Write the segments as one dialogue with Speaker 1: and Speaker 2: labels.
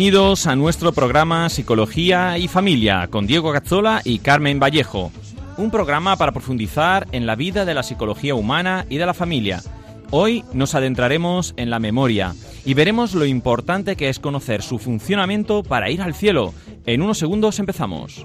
Speaker 1: Bienvenidos a nuestro programa Psicología y Familia con Diego Cazzola y Carmen Vallejo. Un programa para profundizar en la vida de la psicología humana y de la familia. Hoy nos adentraremos en la memoria y veremos lo importante que es conocer su funcionamiento para ir al cielo. En unos segundos empezamos.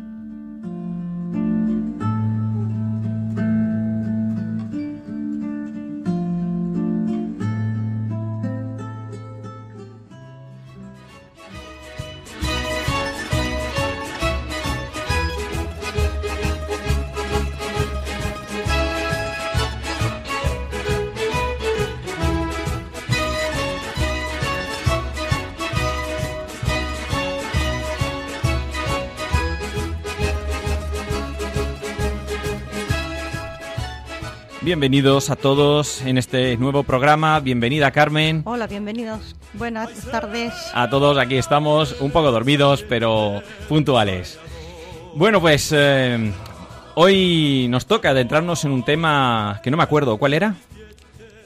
Speaker 1: Bienvenidos a todos en este nuevo programa. Bienvenida Carmen.
Speaker 2: Hola, bienvenidos. Buenas tardes.
Speaker 1: A todos aquí estamos un poco dormidos, pero puntuales. Bueno, pues eh, hoy nos toca adentrarnos en un tema que no me acuerdo. ¿Cuál era?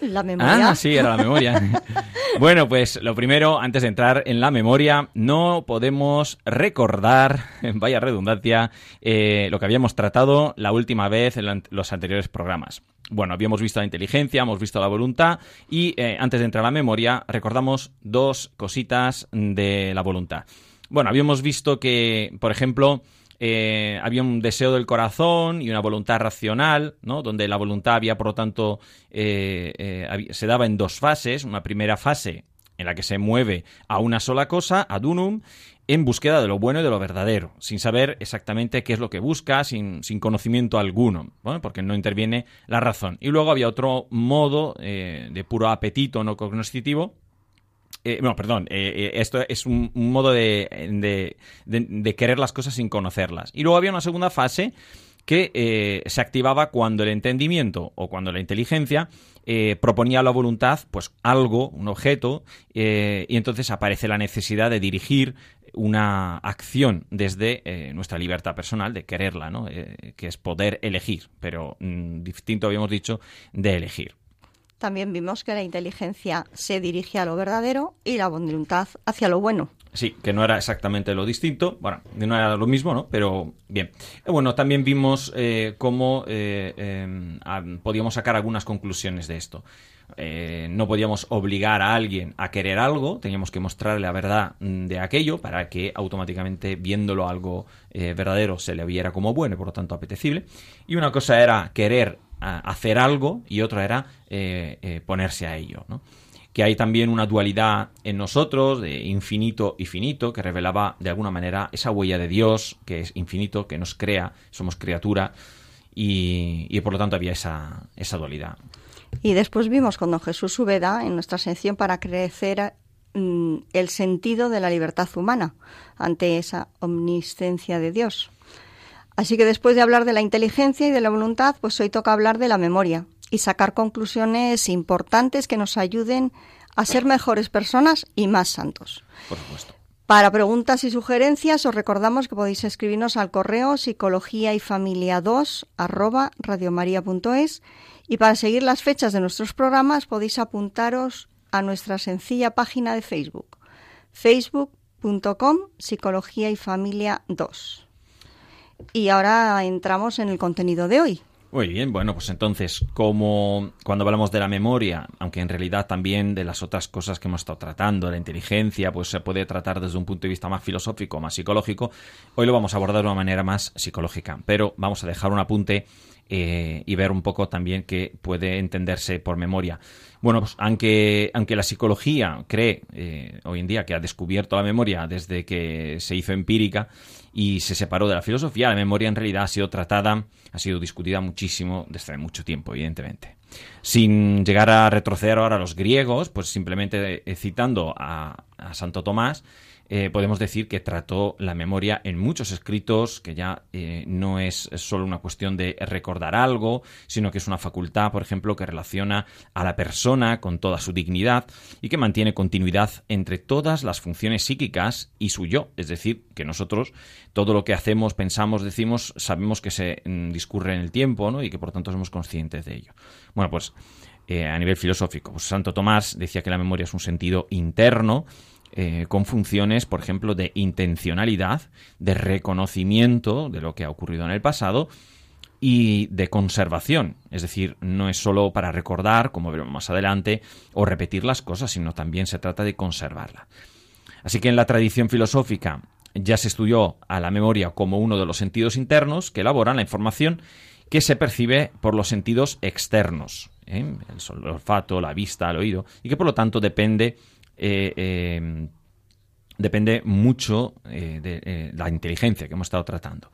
Speaker 2: La memoria.
Speaker 1: Ah, sí, era la memoria. bueno, pues lo primero, antes de entrar en la memoria, no podemos recordar, vaya redundancia, eh, lo que habíamos tratado la última vez en los anteriores programas. Bueno, habíamos visto la inteligencia, hemos visto la voluntad y eh, antes de entrar a la memoria recordamos dos cositas de la voluntad. Bueno, habíamos visto que, por ejemplo, eh, había un deseo del corazón y una voluntad racional, ¿no? donde la voluntad había, por lo tanto, eh, eh, se daba en dos fases. Una primera fase en la que se mueve a una sola cosa, ad unum, en búsqueda de lo bueno y de lo verdadero, sin saber exactamente qué es lo que busca, sin, sin conocimiento alguno, ¿no? porque no interviene la razón. Y luego había otro modo de puro apetito no cognoscitivo, eh, no, perdón, eh, eh, esto es un, modo de, de- querer las cosas sin conocerlas. Y luego había una segunda fase que eh, se activaba cuando el entendimiento o cuando la inteligencia proponía a la voluntad pues algo, un objeto, y entonces aparece la necesidad de dirigir una acción desde nuestra libertad personal, de quererla, ¿no? Que es poder elegir, pero mm, distinto habíamos dicho de elegir.
Speaker 2: También vimos que la inteligencia se dirige a lo verdadero y la voluntad hacia lo bueno.
Speaker 1: Sí, que no era exactamente lo distinto, bueno, no era lo mismo, ¿no? Pero bien. Eh, Bueno, también vimos eh, cómo eh, ah, podíamos sacar algunas conclusiones de esto. No podíamos obligar a alguien a querer algo, teníamos que mostrarle la verdad mm, de aquello para que automáticamente viéndolo algo verdadero se le viera como bueno y por lo tanto apetecible. Y una cosa era querer hacer algo y otra era eh, eh, ponerse a ello, que hay también una dualidad en nosotros de infinito y finito, que revelaba de alguna manera esa huella de Dios, que es infinito, que nos crea, somos criatura, y, por lo tanto había esa, esa dualidad.
Speaker 2: Y después vimos cuando Jesús Úbeda, en nuestra sección para crecer mm, el sentido de la libertad humana ante esa omniscencia de Dios. Así que después de hablar de la inteligencia y de la voluntad, pues hoy toca hablar de la memoria y sacar conclusiones importantes que nos ayuden a ser mejores personas y más santos.
Speaker 1: Por supuesto.
Speaker 2: Para preguntas y sugerencias os recordamos que podéis escribirnos al correo psicología y familia 2 arroba radiomaria.es y para seguir las fechas de nuestros programas podéis apuntaros a nuestra sencilla página de Facebook, facebook.com psicología y familia 2. Y ahora entramos en el contenido de hoy.
Speaker 1: Muy bien, bueno, pues entonces, como cuando hablamos de la memoria, aunque en realidad también de las otras cosas que hemos estado tratando, la inteligencia, pues se puede tratar desde un punto de vista más filosófico, más psicológico, hoy lo vamos a abordar de una manera más psicológica, pero vamos a dejar un apunte eh, y ver un poco también qué puede entenderse por memoria. Bueno, pues aunque, aunque la psicología cree eh, hoy en día que ha descubierto la memoria desde que se hizo empírica y se separó de la filosofía, la memoria en realidad ha sido tratada, ha sido discutida muchísimo desde mucho tiempo, evidentemente. Sin llegar a retroceder ahora a los griegos, pues simplemente eh, citando a Santo Tomás, eh, podemos decir que trató la memoria en muchos escritos, que ya eh, no es solo una cuestión de recordar algo, sino que es una facultad, por ejemplo, que relaciona a la persona con toda su dignidad y que mantiene continuidad entre todas las funciones psíquicas y su yo, es decir, que nosotros todo lo que hacemos, pensamos, decimos, sabemos que se mm, discurre en el tiempo ¿no? y que por tanto somos conscientes de ello. Bueno, pues eh, a nivel filosófico, pues Santo Tomás decía que la memoria es un sentido interno, eh, con funciones, por ejemplo, de intencionalidad, de reconocimiento de lo que ha ocurrido en el pasado y de conservación. Es decir, no es solo para recordar, como veremos más adelante, o repetir las cosas, sino también se trata de conservarla. Así que en la tradición filosófica ya se estudió a la memoria como uno de los sentidos internos que elaboran la información que se percibe por los sentidos externos, ¿eh? el olfato, la vista, el oído, y que por lo tanto depende eh, eh, depende mucho eh, de la inteligencia que hemos estado tratando.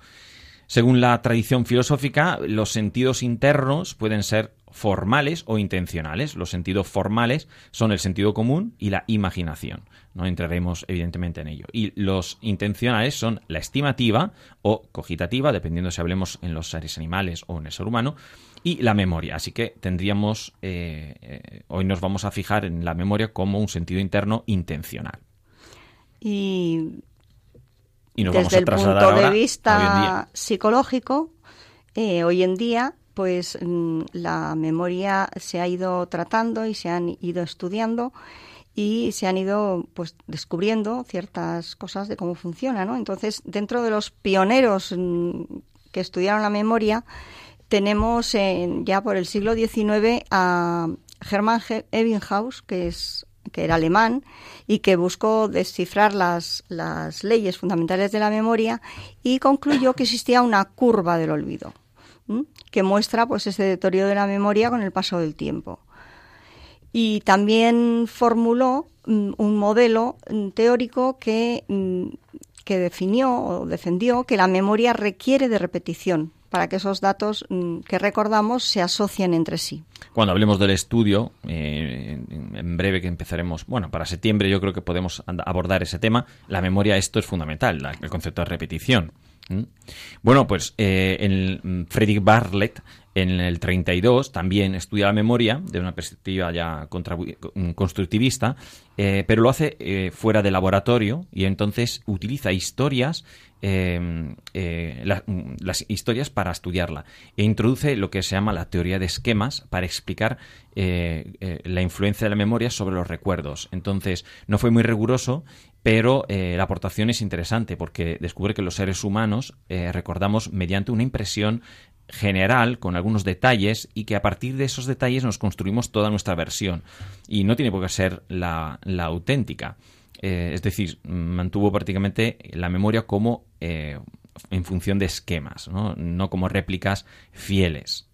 Speaker 1: Según la tradición filosófica, los sentidos internos pueden ser formales o intencionales. Los sentidos formales son el sentido común y la imaginación. No entraremos evidentemente en ello. Y los intencionales son la estimativa o cogitativa, dependiendo si hablemos en los seres animales o en el ser humano, y la memoria. Así que tendríamos, eh, eh, hoy nos vamos a fijar en la memoria como un sentido interno intencional.
Speaker 2: Y,
Speaker 1: nos
Speaker 2: desde
Speaker 1: vamos a
Speaker 2: el
Speaker 1: trasladar
Speaker 2: punto de
Speaker 1: ahora
Speaker 2: vista psicológico, eh, hoy en día, pues mm, la memoria se ha ido tratando y se han ido estudiando y se han ido pues descubriendo ciertas cosas de cómo funciona, ¿no? Entonces, dentro de los pioneros mm, que estudiaron la memoria, tenemos en- ya por el siglo XIX a Hermann He- Ebbinghaus, que es que era alemán y que buscó descifrar las, las leyes fundamentales de la memoria y concluyó que existía una curva del olvido que muestra pues ese deterioro de la memoria con el paso del tiempo. Y también formuló mm, un modelo mm, teórico que, mm, que definió o defendió que la memoria requiere de repetición para que esos datos mm, que recordamos se asocien entre sí.
Speaker 1: Cuando hablemos del estudio, eh, en, breve que empezaremos, bueno, para septiembre yo creo que podemos abordar ese tema. La memoria, esto es fundamental, el concepto de repetición. Bueno, pues eh, el, mm, Frederick Bartlett en el 32 también estudia la memoria de una perspectiva ya mm, constructivista, eh, pero lo hace eh, fuera de laboratorio y entonces utiliza historias, eh, eh, mm, las historias para estudiarla e introduce lo que se llama la teoría de esquemas para explicar la influencia de la memoria sobre los recuerdos. Entonces, no fue muy riguroso, pero la aportación es interesante porque descubre que los seres humanos recordamos mediante una impresión general con algunos detalles y que a partir de esos detalles nos construimos toda nuestra versión y no tiene por qué ser la, auténtica. Eh, es decir, mantuvo prácticamente la memoria como eh, en función de esquemas, ¿no? no como réplicas fieles.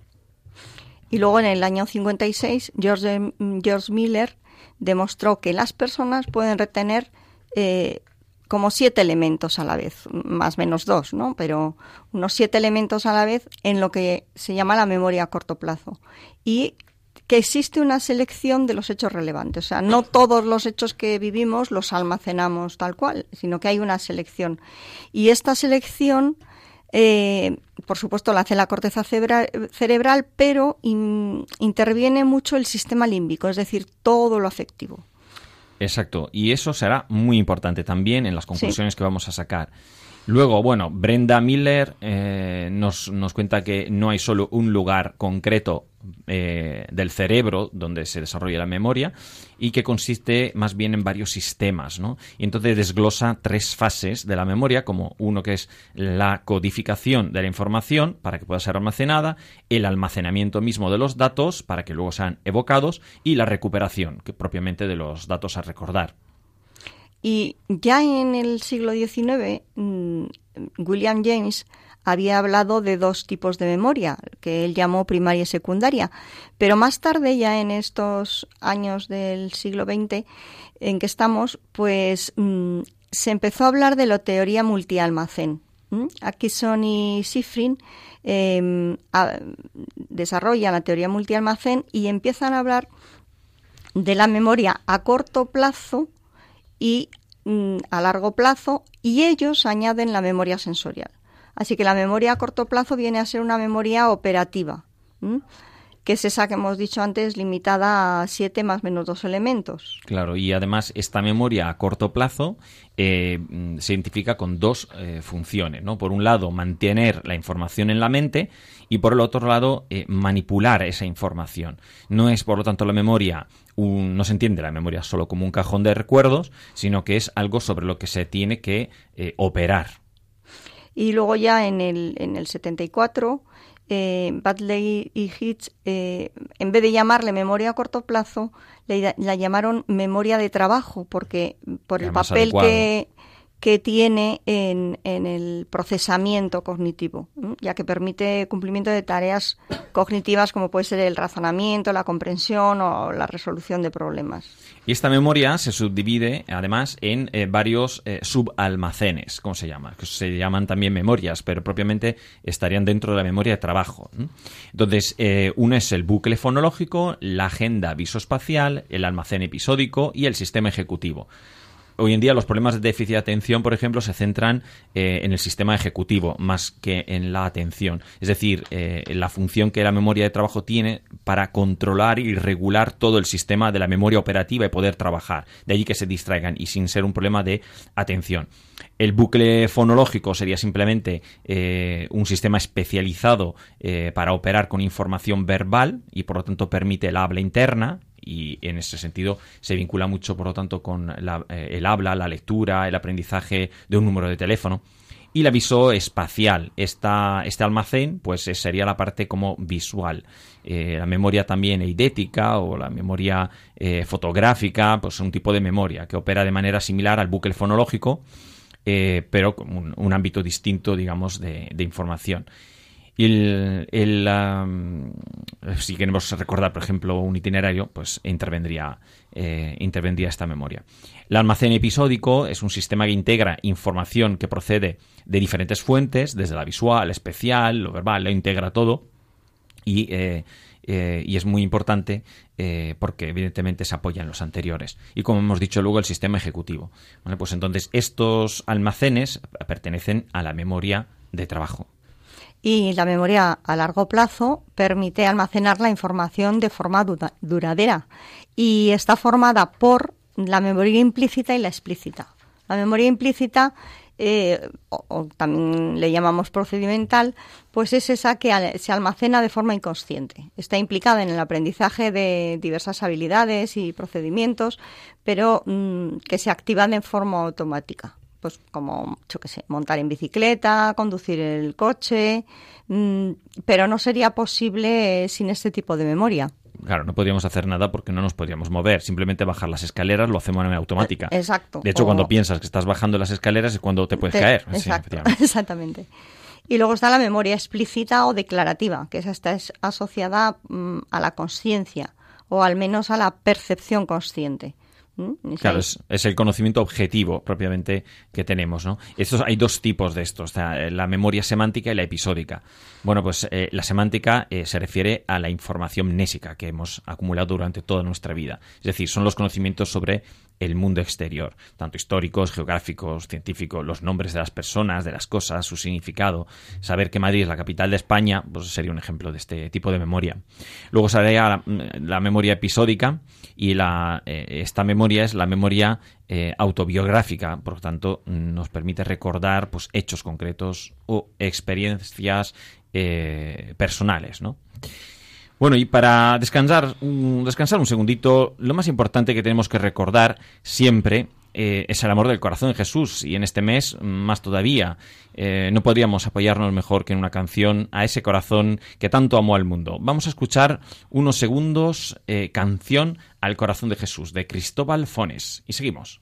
Speaker 2: Y luego en el año 56, George, mm, George Miller demostró que las personas pueden retener eh, como siete elementos a la vez, más menos dos, ¿no? Pero unos siete elementos a la vez en lo que se llama la memoria a corto plazo. Y que existe una selección de los hechos relevantes. O sea, no todos los hechos que vivimos los almacenamos tal cual, sino que hay una selección. Y esta selección, eh, por supuesto, la hace la corteza cerebral, pero interviene mucho el sistema límbico, es decir, todo lo afectivo.
Speaker 1: Exacto, y eso será muy importante también en las conclusiones que vamos a sacar. Luego, bueno, Brenda Miller eh, nos, nos, cuenta que no hay solo un lugar concreto eh, del cerebro donde se desarrolla la memoria y que consiste más bien en varios sistemas, ¿no? Y entonces desglosa tres fases de la memoria, como uno que es la codificación de la información para que pueda ser almacenada, el almacenamiento mismo de los datos para que luego sean evocados y la recuperación, que propiamente de los datos a recordar.
Speaker 2: Y ya en el siglo XIX, mm, William James había hablado de dos tipos de memoria, que él llamó primaria y secundaria. Pero más tarde, ya en estos años del siglo XX en que estamos, pues mm, se empezó a hablar de la teoría multialmacén. Atkinson y Sifrin em, desarrollan la teoría multialmacén y empiezan a hablar de la memoria a corto plazo y mm, a largo plazo y ellos añaden la memoria sensorial. Así que la memoria a corto plazo viene a ser una memoria operativa, que es esa que hemos dicho antes, limitada a siete más menos dos elementos.
Speaker 1: Claro, y además esta memoria a corto plazo eh, mm, se identifica con dos eh, funciones, ¿no? Por un lado, mantener la información en la mente y por el otro lado, eh, manipular esa información. No es, por lo tanto, la memoria no se entiende la memoria solo como un cajón de recuerdos, sino que es algo sobre lo que se tiene que operar.
Speaker 2: Y luego ya en el, en el 74, eh, Badley y Hitch, eh, en vez de llamarle memoria a corto plazo, la llamaron memoria de trabajo, porque por el papel que, que tiene en, en el procesamiento cognitivo, ya que permite cumplimiento de tareas cognitivas como puede ser el razonamiento, la comprensión o la resolución de problemas.
Speaker 1: Y esta memoria se subdivide además en eh, varios eh, subalmacenes, ¿cómo se llama? Se llaman también memorias, pero propiamente estarían dentro de la memoria de trabajo. Entonces, eh, uno es el bucle fonológico, la agenda visoespacial, el almacén episódico y el sistema ejecutivo hoy en día los problemas de déficit de atención, por ejemplo, se centran eh, en el sistema ejecutivo más que en la atención. Es decir, eh, la función que la memoria de trabajo tiene para controlar y regular todo el sistema de la memoria operativa y poder trabajar. De allí que se distraigan y sin ser un problema de atención. El bucle fonológico sería simplemente eh, un sistema especializado para operar con información verbal y por lo tanto permite el habla interna y en ese sentido se vincula mucho, por lo tanto, con eh, el habla, la lectura, el aprendizaje de un número de teléfono. Y la visoespacial, esta, este almacén, pues sería la parte como visual. Eh, la memoria también eidética o la memoria eh, fotográfica, pues un tipo de memoria que opera de manera similar al bucle fonológico, pero con un, ámbito distinto, digamos, de información. Y el, si queremos recordar, por ejemplo, un itinerario, pues intervendría, eh, intervendría esta memoria. El almacén episódico es un sistema que integra información que procede de diferentes fuentes, desde la visual, especial, lo verbal, lo integra todo. Y, eh, eh, y es muy importante porque evidentemente se apoya en los anteriores. Y como hemos dicho luego, el sistema ejecutivo. Pues entonces estos almacenes pertenecen a la memoria de trabajo
Speaker 2: y la memoria a largo plazo permite almacenar la información de forma duradera y está formada por la memoria implícita y la explícita. La memoria implícita, eh, o, también le llamamos procedimental, pues es esa que se almacena de forma inconsciente. Está implicada en el aprendizaje de diversas habilidades y procedimientos, pero mm, que se activa de forma automática pues como, yo qué sé, montar en bicicleta, conducir el coche, mm, pero no sería posible sin este tipo de memoria.
Speaker 1: Claro, no podríamos hacer nada porque no nos podríamos mover. Simplemente bajar las escaleras lo hacemos en automática.
Speaker 2: Eh, exacto.
Speaker 1: De hecho, cuando piensas que estás bajando las escaleras es cuando te puedes caer.
Speaker 2: Exacto, exactamente. Y luego está la memoria explícita o declarativa, que esta es asociada mm, a la conciencia o al menos a la percepción consciente. ¿Mm?
Speaker 1: Claro, es el conocimiento objetivo propiamente que tenemos, ¿no? Estos, hay dos tipos de estos, o sea, eh, la memoria semántica y la episódica. Bueno, pues eh, la semántica eh, se refiere a la información mnésica que hemos acumulado durante toda nuestra vida. Es decir, son los conocimientos sobre el mundo exterior, tanto históricos, geográficos, científicos, los nombres de las personas, de las cosas, su significado. Saber que Madrid es la capital de España, pues sería un ejemplo de este tipo de memoria. Luego sería la, memoria episódica y la, eh, esta memoria es la memoria eh, autobiográfica, por lo tanto nos permite recordar pues, hechos concretos o experiencias eh, personales, ¿no? Bueno, y para descansar descansar un segundito, lo más importante que tenemos que recordar siempre eh, es el amor del corazón de Jesús. Y en este mes, más todavía, eh, no podríamos apoyarnos mejor que en una canción a ese corazón que tanto amó al mundo. Vamos a escuchar unos segundos eh, canción al corazón de Jesús de Cristóbal Fones. Y seguimos.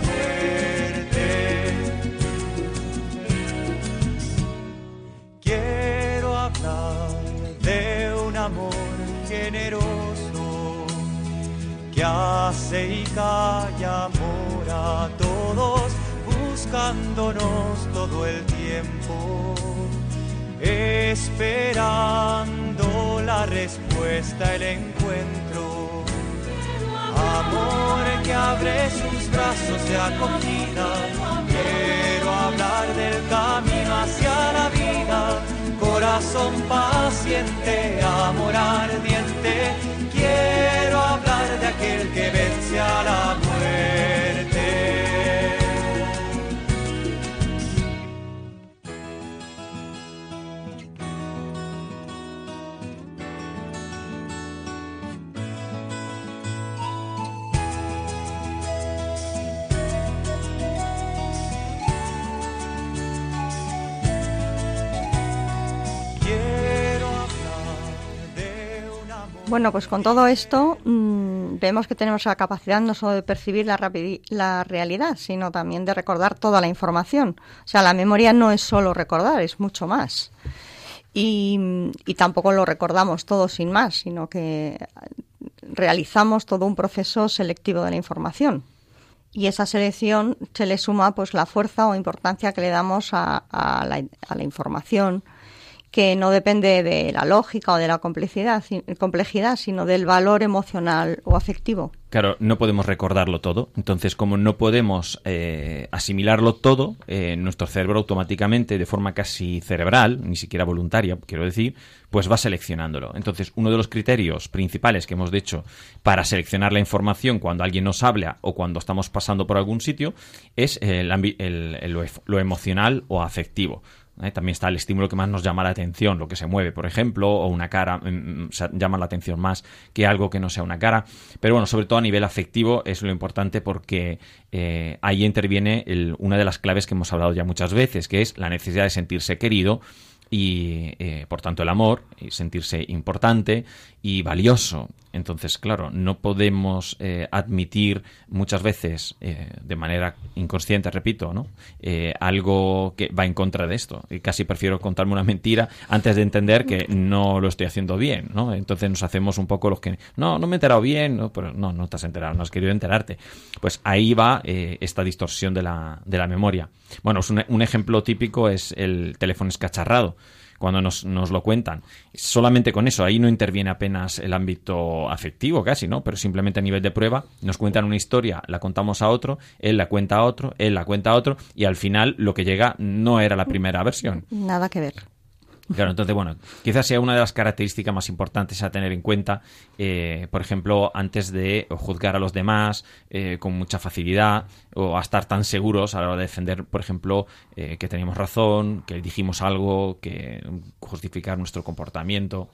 Speaker 3: hace y calla amor a todos, buscándonos todo el tiempo, esperando la respuesta, el encuentro. Amor que abre sus brazos de acogida. Quiero hablar del camino hacia la vida. Corazón paciente, amor ardiente. Vence a la muerte.
Speaker 2: Bueno, pues con todo esto mm, vemos que tenemos la capacidad no solo de percibir la, la realidad, sino también de recordar toda la información. O sea, la memoria no es solo recordar, es mucho más. Y, tampoco lo recordamos todo sin más, sino que realizamos todo un proceso selectivo de la información. Y esa selección se le suma pues la fuerza o importancia que le damos a la información, que no depende de la lógica o de la complejidad, complejidad, sino del valor emocional o afectivo.
Speaker 1: Claro, no podemos recordarlo todo. Entonces, como no podemos eh, asimilarlo todo, eh, nuestro cerebro automáticamente, de forma casi cerebral, ni siquiera voluntaria, quiero decir, pues va seleccionándolo. Entonces, uno de los criterios principales que hemos hecho para seleccionar la información cuando alguien nos habla o cuando estamos pasando por algún sitio es el el- lo emocional o afectivo. ¿Eh? También está el estímulo que más nos llama la atención, lo que se mueve, por ejemplo, o una cara, mm, mm, llama la atención más que algo que no sea una cara. Pero bueno, sobre todo a nivel afectivo es lo importante porque eh, ahí interviene una de las claves que hemos hablado ya muchas veces, que es la necesidad de sentirse querido y eh, por tanto el amor y sentirse importante y valioso. Entonces, claro, no podemos eh, admitir muchas veces, eh, de manera inconsciente, repito, ¿no? Eh, algo que va en contra de esto. Y casi prefiero contarme una mentira antes de entender que no lo estoy haciendo bien, ¿no? Entonces nos hacemos un poco los que, no, no me he enterado bien, no, pero no, no te has enterado, no has querido enterarte. Pues ahí va esta distorsión de la, de la memoria. Bueno, un, un ejemplo típico es el teléfono escacharrado cuando nos, nos, lo cuentan. Solamente con eso, ahí no interviene apenas el ámbito afectivo casi, ¿no? Pero simplemente a nivel de prueba nos cuentan una historia, la contamos a otro, él la cuenta a otro, él la cuenta a otro y al final lo que llega no era la primera versión.
Speaker 2: Nada que ver.
Speaker 1: Claro, entonces, bueno, quizás sea una de las características más importantes a tener en cuenta, eh, por ejemplo, antes de juzgar a los demás eh, con mucha facilidad o a estar tan seguros a la hora de defender, por ejemplo, eh, que teníamos razón, que dijimos algo, que justificar nuestro comportamiento.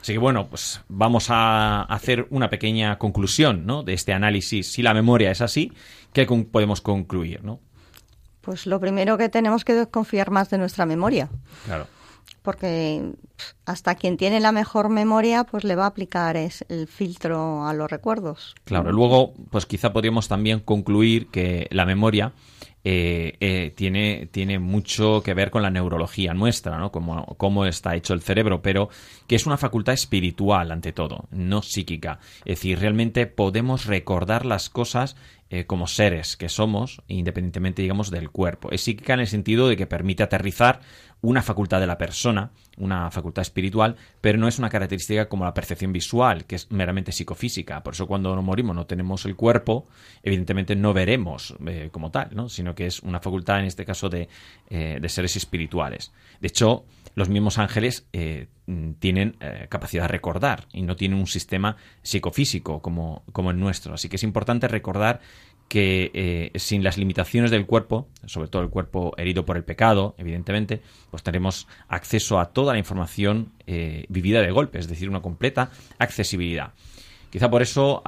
Speaker 1: Así que bueno, pues vamos a hacer una pequeña conclusión ¿no? de este análisis. Si la memoria es así, ¿qué podemos concluir? ¿no?
Speaker 2: Pues lo primero que tenemos que desconfiar más de nuestra memoria.
Speaker 1: Claro
Speaker 2: porque hasta quien tiene la mejor memoria pues le va a aplicar es el filtro a los recuerdos.
Speaker 1: Claro, luego pues quizá podríamos también concluir que la memoria eh, eh, tiene, tiene mucho que ver con la neurología nuestra, ¿no? Como, cómo está hecho el cerebro, pero que es una facultad espiritual ante todo, no psíquica. Es decir, realmente podemos recordar las cosas eh, como seres que somos, independientemente, digamos, del cuerpo. Es psíquica en el sentido de que permite aterrizar una facultad de la persona, una facultad espiritual, pero no es una característica como la percepción visual, que es meramente psicofísica. Por eso cuando nos morimos no tenemos el cuerpo, evidentemente no veremos eh, como tal, ¿no? sino que es una facultad, en este caso, de, eh, de seres espirituales. De hecho, los mismos ángeles eh, tienen capacidad de recordar y no tienen un sistema psicofísico como, como el nuestro. Así que es importante recordar que eh, sin las limitaciones del cuerpo, sobre todo el cuerpo herido por el pecado, evidentemente, pues tenemos acceso a toda la información eh, vivida de golpe, es decir, una completa accesibilidad. Quizá por eso,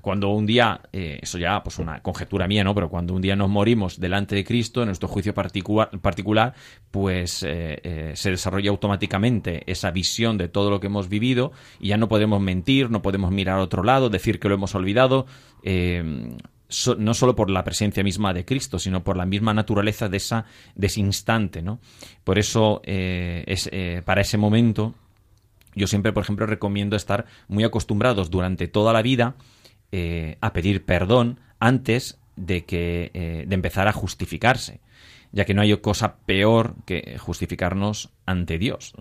Speaker 1: cuando un día, eh, eso ya, pues una conjetura mía, ¿no? Pero cuando un día nos morimos delante de Cristo, en nuestro juicio particular, particular pues se desarrolla automáticamente esa visión de todo lo que hemos vivido y ya no podemos mentir, no podemos mirar a otro lado, decir que lo hemos olvidado, no solo por la presencia misma de Cristo, sino por la misma naturaleza de, esa, de ese instante. ¿no? Por eso, eh, es, eh, para ese momento, yo siempre, por ejemplo, recomiendo estar muy acostumbrados durante toda la vida eh, a pedir perdón antes de, que, de empezar a justificarse ya que no hay cosa peor que justificarnos ante Dios,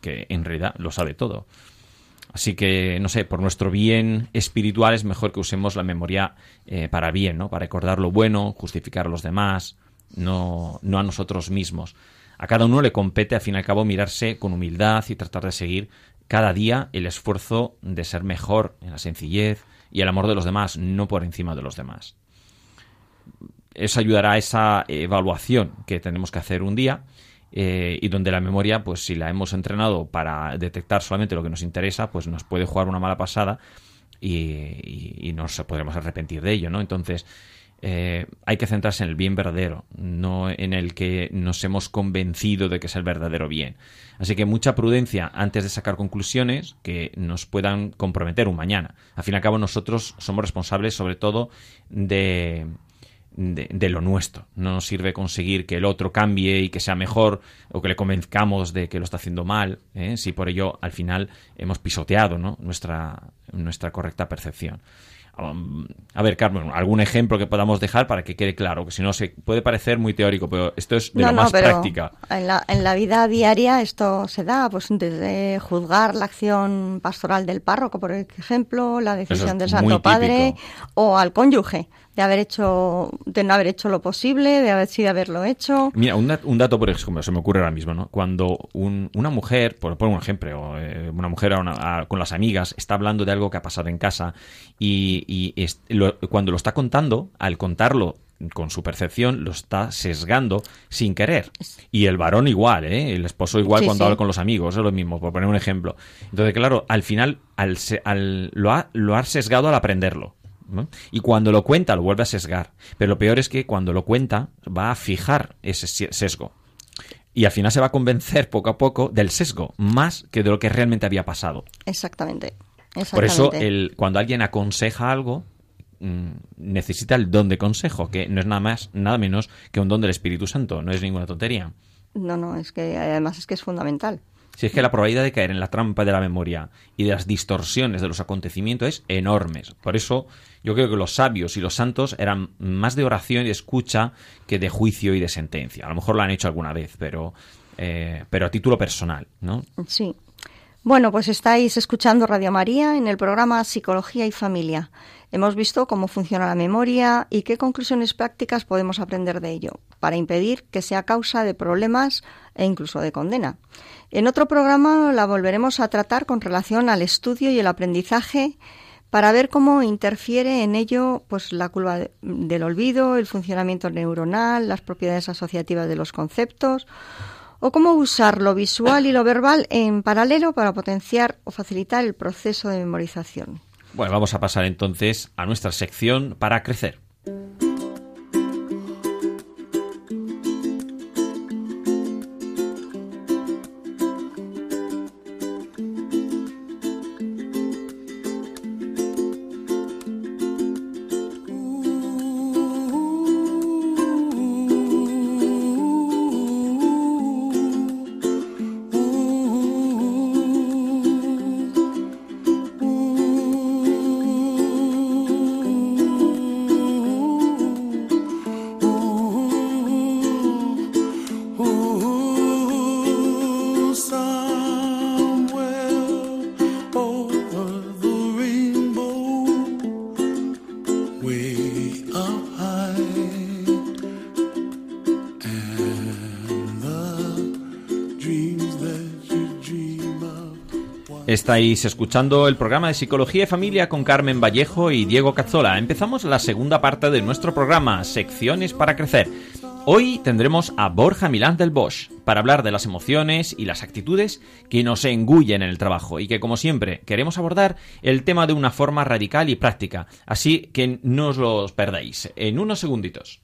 Speaker 1: que en realidad lo sabe todo. Así que, no sé, por nuestro bien espiritual es mejor que usemos la memoria eh, para bien, ¿no? Para recordar lo bueno, justificar a los demás, no, no a nosotros mismos. A cada uno le compete, al fin y al cabo, mirarse con humildad y tratar de seguir cada día el esfuerzo de ser mejor en la sencillez y el amor de los demás, no por encima de los demás. Eso ayudará a esa evaluación que tenemos que hacer un día eh, y donde la memoria, pues si la hemos entrenado para detectar solamente lo que nos interesa, pues nos puede jugar una mala pasada y, nos podremos arrepentir de ello, ¿no? Entonces, eh, hay que centrarse en el bien verdadero, no en el que nos hemos convencido de que es el verdadero bien. Así que mucha prudencia antes de sacar conclusiones que nos puedan comprometer un mañana. Al fin y al cabo, nosotros somos responsables sobre todo de, de, lo nuestro. No nos sirve conseguir que el otro cambie y que sea mejor o que le convenzcamos de que lo está haciendo mal, ¿eh? si por ello al final hemos pisoteado nuestra, nuestra correcta percepción. A ver, Carmen, algún ejemplo que podamos dejar para que quede claro, que si no se puede parecer muy teórico, pero esto es de lo más práctica.
Speaker 2: En la, en la vida diaria esto se da, pues desde juzgar la acción pastoral del párroco, por ejemplo, la decisión del Santo Padre, o al cónyuge de haber hecho, de no haber hecho lo posible, de haber sido haberlo hecho.
Speaker 1: Mira, un, dato, por ejemplo, se me ocurre ahora mismo, ¿no? Cuando una mujer, por poner un ejemplo, eh, una mujer con las amigas está hablando de algo que ha pasado en casa y, cuando lo está contando, al contarlo con su percepción lo está sesgando sin querer. Y el varón igual, ¿eh? El esposo igual cuando habla con los amigos, es lo mismo, por poner un ejemplo. Entonces, claro, al final al, al, lo, ha, lo ha sesgado al aprenderlo. Y cuando lo cuenta lo vuelve a sesgar. Pero lo peor es que cuando lo cuenta va a fijar ese sesgo. y al final se va a convencer poco a poco del sesgo, más que de lo que realmente había pasado.
Speaker 2: Exactamente.
Speaker 1: Por eso,
Speaker 2: exactamente.
Speaker 1: el, cuando alguien aconseja algo, mm, necesita el don de consejo, que no es nada más, nada menos que un don del Espíritu Santo, no es ninguna tontería.
Speaker 2: No, no, es que además es que es fundamental.
Speaker 1: Si es que la probabilidad de caer en la trampa de la memoria y de las distorsiones de los acontecimientos es enorme. Por eso yo creo que los sabios y los santos eran más de oración y de escucha que de juicio y de sentencia. A lo mejor lo han hecho alguna vez, pero, eh, pero a título personal, ¿no?
Speaker 2: Sí. Bueno, pues estáis escuchando Radio María en el programa Psicología y Familia. Hemos visto cómo funciona la memoria y qué conclusiones prácticas podemos aprender de ello para impedir que sea causa de problemas e incluso de condena. En otro programa la volveremos a tratar con relación al estudio y el aprendizaje para ver cómo interfiere en ello pues la curva de- del olvido, el funcionamiento neuronal, las propiedades asociativas de los conceptos o cómo usar lo visual y lo verbal en paralelo para potenciar o facilitar el proceso de memorización.
Speaker 1: Bueno, vamos a pasar entonces a nuestra sección para crecer. Estáis escuchando el programa de Psicología y Familia con Carmen Vallejo y Diego Cazzola. Empezamos la segunda parte de nuestro programa, Secciones para Crecer. Hoy tendremos a Borja Milán del Bosch para hablar de las emociones y las actitudes que nos engullen en el trabajo y que, como siempre, queremos abordar el tema de una forma radical y práctica. Así que no os los perdáis. En unos segunditos.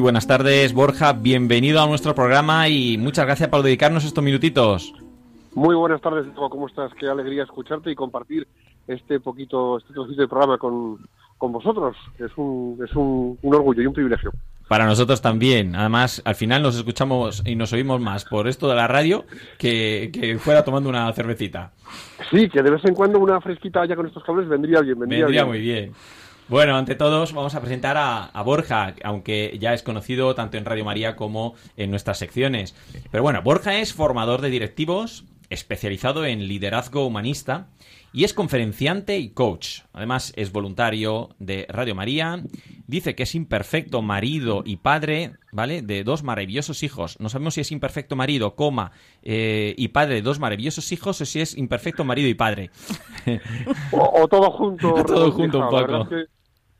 Speaker 1: Muy buenas tardes, Borja. Bienvenido a nuestro programa y muchas gracias por dedicarnos estos minutitos.
Speaker 4: Muy buenas tardes. ¿Cómo estás? Qué alegría escucharte y compartir este poquito, este trocito de programa con, con vosotros. Es un, es un, un orgullo y un privilegio.
Speaker 1: Para nosotros también. Además, al final nos escuchamos y nos oímos más por esto de la radio que, que fuera tomando una cervecita.
Speaker 4: Sí, que de vez en cuando una fresquita allá con estos cables vendría bien, vendría,
Speaker 1: Vendría
Speaker 4: bien.
Speaker 1: muy bien. Bueno, ante todos vamos a presentar a, a Borja, aunque ya es conocido tanto en Radio María como en nuestras secciones. Pero bueno, Borja es formador de directivos, especializado en liderazgo humanista y es conferenciante y coach. Además es voluntario de Radio María. Dice que es imperfecto marido y padre, ¿vale? De dos maravillosos hijos. No sabemos si es imperfecto marido, coma, eh, y padre de dos maravillosos hijos o si es imperfecto marido y padre.
Speaker 4: O, o todo junto.
Speaker 1: Todo junto un poco.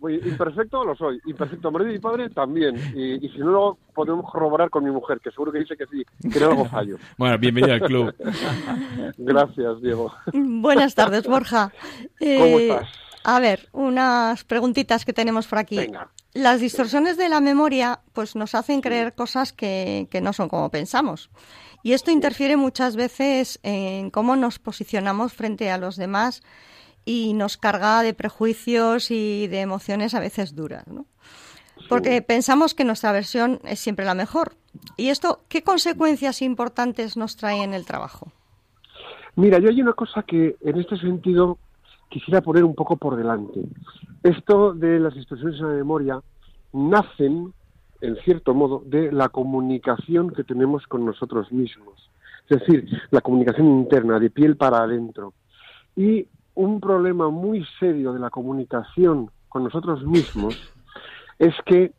Speaker 4: Imperfecto lo soy. Imperfecto marido y padre también. Y, y si no, lo podemos corroborar con mi mujer, que seguro que dice que sí, que algo fallo.
Speaker 1: Bueno, bienvenido al club.
Speaker 4: Gracias, Diego.
Speaker 2: Buenas tardes, Borja.
Speaker 4: ¿Cómo
Speaker 2: Eh,
Speaker 4: estás?
Speaker 2: A ver, unas preguntitas que tenemos por aquí.
Speaker 4: Venga.
Speaker 2: Las distorsiones de la memoria pues nos hacen creer cosas que, que no son como pensamos. Y esto interfiere muchas veces en cómo nos posicionamos frente a los demás y nos carga de prejuicios y de emociones a veces duras, ¿no? Porque pensamos que nuestra versión es siempre la mejor. ¿Y esto qué consecuencias importantes nos trae en el trabajo?
Speaker 4: Mira, yo hay una cosa que en este sentido quisiera poner un poco por delante. Esto de las distorsiones en la memoria nacen, en cierto modo, de la comunicación que tenemos con nosotros mismos. Es decir, la comunicación interna, de piel para adentro. Y un problema muy serio de la comunicación con nosotros mismos es que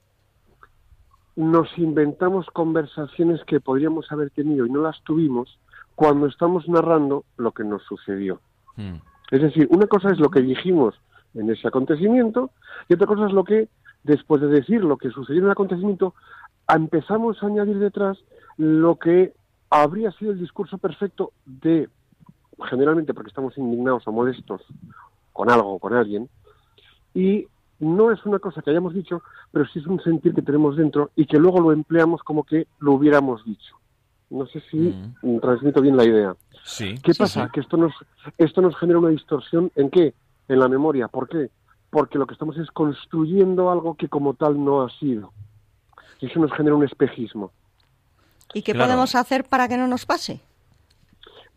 Speaker 4: nos inventamos conversaciones que podríamos haber tenido y no las tuvimos cuando estamos narrando lo que nos sucedió.
Speaker 1: Mm.
Speaker 4: Es decir, una cosa es lo que dijimos en ese acontecimiento y otra cosa es lo que, después de decir lo que sucedió en el acontecimiento, empezamos a añadir detrás lo que habría sido el discurso perfecto de, generalmente porque estamos indignados o molestos con algo o con alguien, y no es una cosa que hayamos dicho, pero sí es un sentir que tenemos dentro y que luego lo empleamos como que lo hubiéramos dicho. No sé si
Speaker 1: Mm.
Speaker 4: transmito bien la idea.
Speaker 1: Sí.
Speaker 4: ¿Qué
Speaker 1: sí,
Speaker 4: pasa?
Speaker 1: sí.
Speaker 4: Que esto nos, esto nos genera una distorsión en qué? En la memoria. ¿Por qué? Porque lo que estamos es construyendo algo que como tal no ha sido. Y eso nos genera un espejismo.
Speaker 2: ¿Y qué
Speaker 1: Claro.
Speaker 2: podemos hacer para que no nos pase?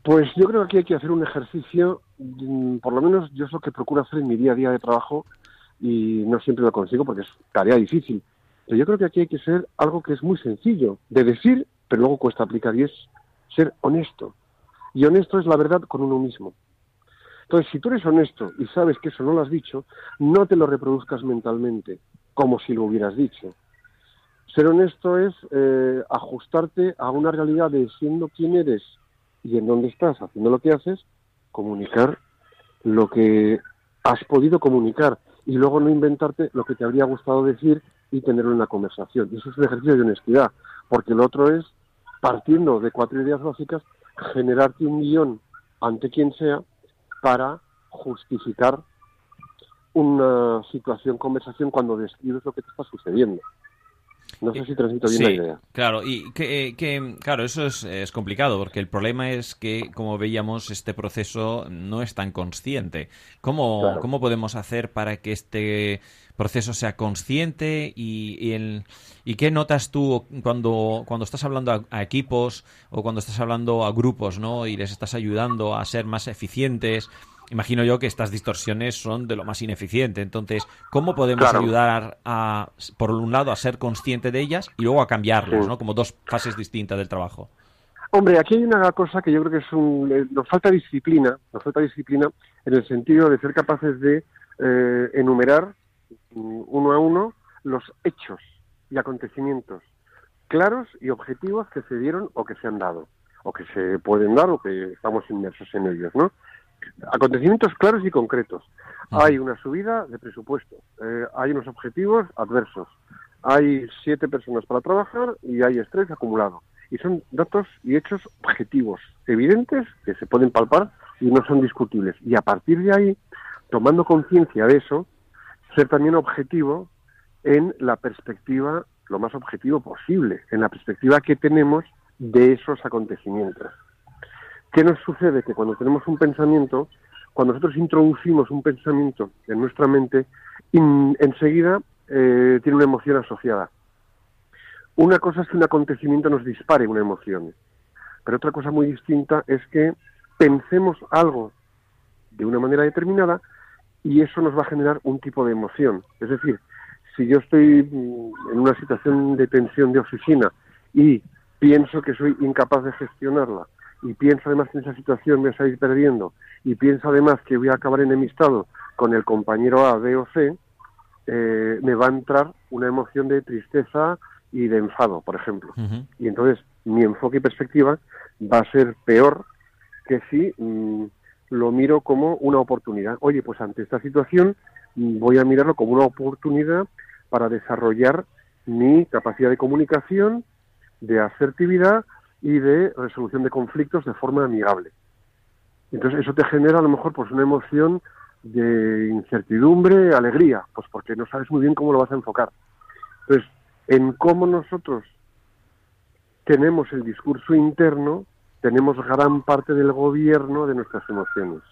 Speaker 4: Pues yo creo que aquí hay que hacer un ejercicio, mm, por lo menos yo es lo que procuro hacer en mi día a día de trabajo y no siempre lo consigo porque es tarea difícil. Pero yo creo que aquí hay que ser algo que es muy sencillo de decir, pero luego cuesta aplicar y es ser honesto. Y honesto es la verdad con uno mismo. Entonces, si tú eres honesto y sabes que eso no lo has dicho, no te lo reproduzcas mentalmente, como si lo hubieras dicho. Ser honesto es eh, ajustarte a una realidad de siendo quien eres y en dónde estás haciendo lo que haces, comunicar lo que has podido comunicar y luego no inventarte lo que te habría gustado decir y tenerlo en la conversación. Y eso es un ejercicio de honestidad, porque lo otro es, partiendo de cuatro ideas básicas, generarte un guion ante quien sea para justificar una situación, conversación, cuando describes lo que te está sucediendo. No sé si transmito bien
Speaker 1: Sí,
Speaker 4: la idea.
Speaker 1: Claro, y que, eh, que, claro, eso es, es complicado porque el problema es que, como veíamos, este proceso no es tan consciente. ¿Cómo,
Speaker 4: Claro.
Speaker 1: cómo podemos hacer para que este proceso sea consciente y, y, el- y qué notas tú cuando, cuando estás hablando a, a equipos o cuando estás hablando a grupos, ¿no? Y les estás ayudando a ser más eficientes. Imagino yo que estas distorsiones son de lo más ineficiente. Entonces, ¿cómo podemos
Speaker 4: Claro.
Speaker 1: ayudar a, por un lado, a ser consciente de ellas y luego a cambiarlas,
Speaker 4: Sí.
Speaker 1: ¿no? Como dos fases distintas del trabajo.
Speaker 4: Hombre, aquí hay una cosa que yo creo que es un... eh, nos falta disciplina, nos falta disciplina en el sentido de ser capaces de eh, enumerar mm, uno a uno los hechos y acontecimientos claros y objetivos que se dieron o que se han dado, o que se pueden dar o que estamos inmersos en ellos, ¿no? Acontecimientos claros y concretos. Hay una subida de presupuesto, eh, hay unos objetivos adversos, hay siete personas para trabajar y hay estrés acumulado. Y son datos y hechos objetivos, evidentes, que se pueden palpar y no son discutibles. Y a partir de ahí, tomando conciencia de eso, ser también objetivo en la perspectiva, lo más objetivo posible, en la perspectiva que tenemos de esos acontecimientos. ¿Qué nos sucede? Que cuando tenemos un pensamiento, cuando nosotros introducimos un pensamiento en nuestra mente, enseguida eh, tiene una emoción asociada. Una cosa es que un acontecimiento nos dispare una emoción, pero otra cosa muy distinta es que pensemos algo de una manera determinada y eso nos va a generar un tipo de emoción. Es decir, si yo estoy mm, en una situación de tensión de oficina y pienso que soy incapaz de gestionarla y pienso además que en esa situación me voy a salir perdiendo y pienso además que voy a acabar enemistado con el compañero A, B o C, eh, me va a entrar una emoción de tristeza y de enfado, por ejemplo. Y entonces mi enfoque y perspectiva va a ser peor que si mm, lo miro como una oportunidad. Oye, pues ante esta situación mm, voy a mirarlo como una oportunidad para desarrollar mi capacidad de comunicación, de asertividad y de resolución de conflictos de forma amigable. Entonces eso te genera a lo mejor pues una emoción de incertidumbre, alegría, pues porque no sabes muy bien cómo lo vas a enfocar. Entonces, en cómo nosotros tenemos el discurso interno, tenemos gran parte del gobierno de nuestras emociones.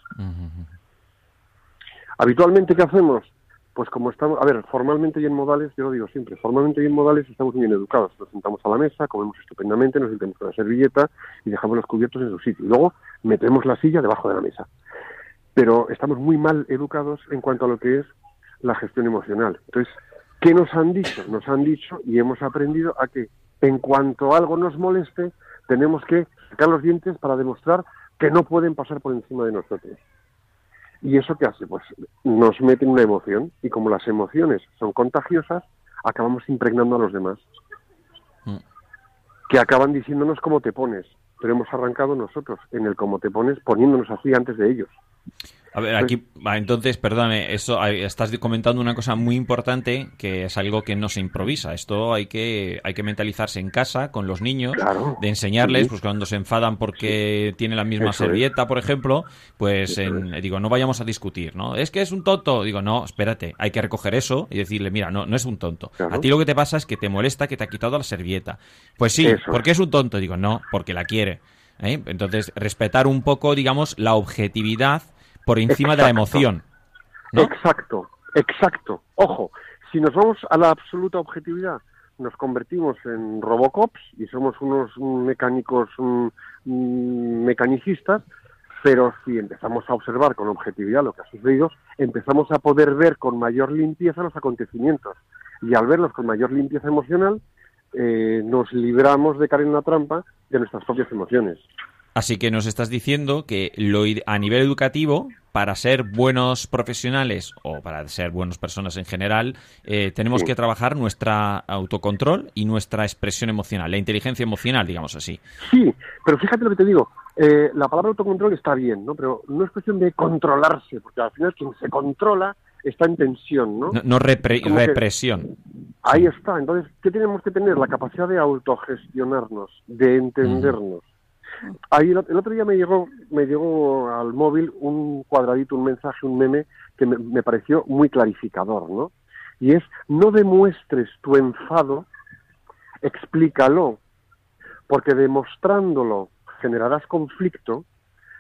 Speaker 4: Habitualmente, ¿qué hacemos? Pues como estamos, a ver, formalmente y en modales, yo lo digo siempre, formalmente y en modales estamos bien educados. Nos sentamos a la mesa, comemos estupendamente, nos sentamos con la servilleta y dejamos los cubiertos en su sitio. Y luego metemos la silla debajo de la mesa. Pero estamos muy mal educados en cuanto a lo que es la gestión emocional. Entonces, ¿qué nos han dicho? Nos han dicho y hemos aprendido a que en cuanto algo nos moleste, tenemos que sacar los dientes para demostrar que no pueden pasar por encima de nosotros. ¿Y eso qué hace? Pues nos mete en una emoción y como las emociones son contagiosas, acabamos impregnando a los demás.
Speaker 1: Mm.
Speaker 4: Que acaban diciéndonos cómo te pones, pero hemos arrancado nosotros en el cómo te pones poniéndonos así antes de ellos.
Speaker 1: A ver, aquí, entonces, perdóname, eso, estás comentando una cosa muy importante que es algo que no se improvisa. Esto hay que, hay que mentalizarse en casa con los niños,
Speaker 4: Claro.
Speaker 1: de enseñarles,
Speaker 4: Sí.
Speaker 1: pues cuando se enfadan porque tienen la misma
Speaker 4: Eso es.
Speaker 1: servilleta, por ejemplo, pues en- digo, no vayamos a discutir, ¿no? Es que es un tonto. Digo, no, espérate, hay que recoger eso y decirle, mira, no, no es un tonto.
Speaker 4: Claro.
Speaker 1: A ti lo que te pasa es que te molesta que te ha quitado la servilleta. Pues sí,
Speaker 4: Eso
Speaker 1: porque es un tonto. Digo, no, porque la quiere. ¿eh? Entonces, respetar un poco, digamos, la objetividad por encima de la emoción. ¿no?
Speaker 4: Exacto, exacto. Ojo, si nos vamos a la absoluta objetividad, nos convertimos en Robocops y somos unos mecánicos mm, mm, mecanicistas, pero si empezamos a observar con objetividad lo que ha sucedido, empezamos a poder ver con mayor limpieza los acontecimientos. Y al verlos con mayor limpieza emocional, eh, nos libramos de caer en la trampa de nuestras propias emociones.
Speaker 1: Así que nos estás diciendo que lo, a nivel educativo, para ser buenos profesionales o para ser buenas personas en general, eh, tenemos que trabajar nuestra autocontrol y nuestra expresión emocional, la inteligencia emocional, digamos así.
Speaker 4: Sí, pero fíjate lo que te digo. eh, la palabra autocontrol está bien, ¿no? Pero no es cuestión de controlarse, porque al final quien se controla está en tensión, ¿no?
Speaker 1: No, no repre- represión.
Speaker 4: Ahí está. Entonces, ¿qué tenemos que tener? La capacidad de autogestionarnos, de entendernos. Ahí el, el otro día me llegó, me llegó al móvil un cuadradito, un mensaje, un meme que me, pareció muy clarificador, ¿no? Y es, no demuestres tu enfado, explícalo, porque demostrándolo generarás conflicto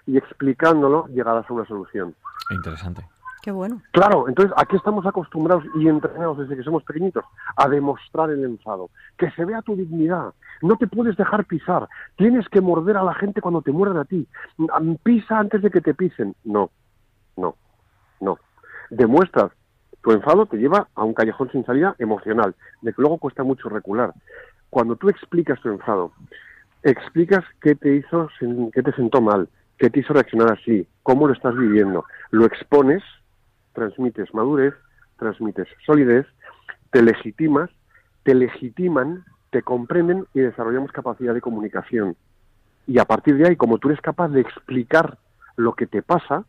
Speaker 4: y explicándolo llegarás a una solución.
Speaker 1: Interesante.
Speaker 2: Qué bueno.
Speaker 4: Claro, entonces aquí estamos acostumbrados y entrenados desde que somos pequeñitos a demostrar el enfado, que se vea tu dignidad, no te puedes dejar pisar, tienes que morder a la gente cuando te muerdan a ti, Mm, pisa antes de que te pisen. No, no, no. Demuestras tu enfado te lleva a un callejón sin salida emocional, de que luego cuesta mucho recular. Cuando tú explicas tu enfado, explicas qué te hizo, qué te sentó mal, qué te hizo reaccionar así, cómo lo estás viviendo, lo expones, transmites madurez, transmites solidez, te legitimas, te legitiman, te comprenden y desarrollamos capacidad de comunicación. Y a partir de ahí, como tú eres capaz de explicar lo que te pasa,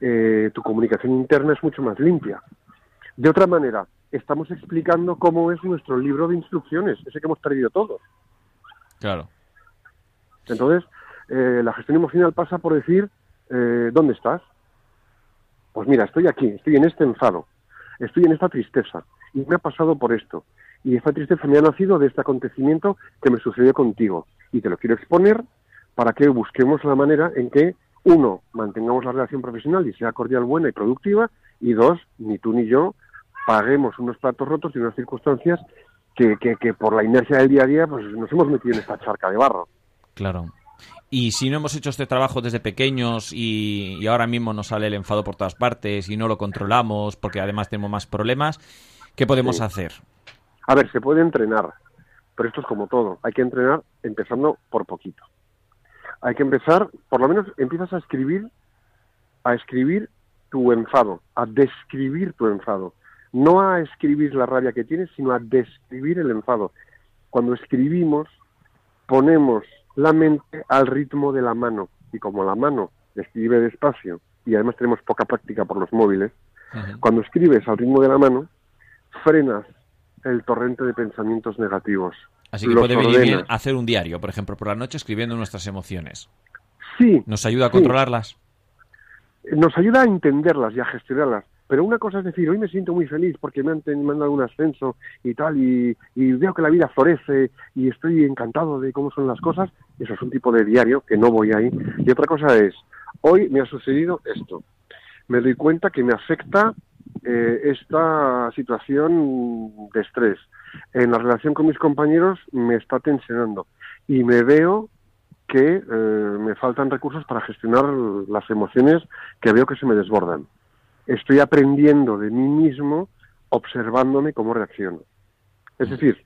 Speaker 4: eh, tu comunicación interna es mucho más limpia. De otra manera, estamos explicando cómo es nuestro libro de instrucciones, ese que hemos perdido todos.
Speaker 1: Claro.
Speaker 4: Entonces, eh, la gestión emocional pasa por decir, eh, ¿dónde estás? Pues mira, estoy aquí, estoy en este enfado, estoy en esta tristeza y me ha pasado por esto. Y esta tristeza me ha nacido de este acontecimiento que me sucedió contigo. Y te lo quiero exponer para que busquemos la manera en que, uno, mantengamos la relación profesional y sea cordial, buena y productiva, y dos, ni tú ni yo paguemos unos platos rotos y unas circunstancias que, que, que por la inercia del día a día pues nos hemos metido en esta charca de barro.
Speaker 1: Claro. Y si no hemos hecho este trabajo desde pequeños y, y ahora mismo nos sale el enfado por todas partes y no lo controlamos porque además tenemos más problemas, ¿qué podemos
Speaker 4: Sí.
Speaker 1: hacer?
Speaker 4: A ver, se puede entrenar, pero esto es como todo. Hay que entrenar empezando por poquito. Hay que empezar, por lo menos empiezas a escribir, a escribir tu enfado, a describir tu enfado. No a escribir la rabia que tienes, sino a describir el enfado. Cuando escribimos, ponemos la mente al ritmo de la mano. Y como la mano escribe despacio, y además tenemos poca práctica por los móviles, cuando escribes al ritmo de la mano, frenas el torrente de pensamientos negativos.
Speaker 1: Así que puede venir bien hacer un diario, por ejemplo, por la noche escribiendo nuestras emociones.
Speaker 4: Sí,
Speaker 1: ¿Nos ayuda a
Speaker 4: Sí.
Speaker 1: controlarlas?
Speaker 4: nos ayuda a entenderlas y a gestionarlas. Pero una cosa es decir, hoy me siento muy feliz porque me han, me han dado un ascenso y tal, y, y veo que la vida florece y estoy encantado de cómo son las cosas. Eso es un tipo de diario que no voy ahí. Y otra cosa es, hoy me ha sucedido esto. Me doy cuenta que me afecta eh, esta situación de estrés. En la relación con mis compañeros me está tensionando y me veo que eh, me faltan recursos para gestionar las emociones que veo que se me desbordan. Estoy aprendiendo de mí mismo observándome cómo reacciono. Es decir,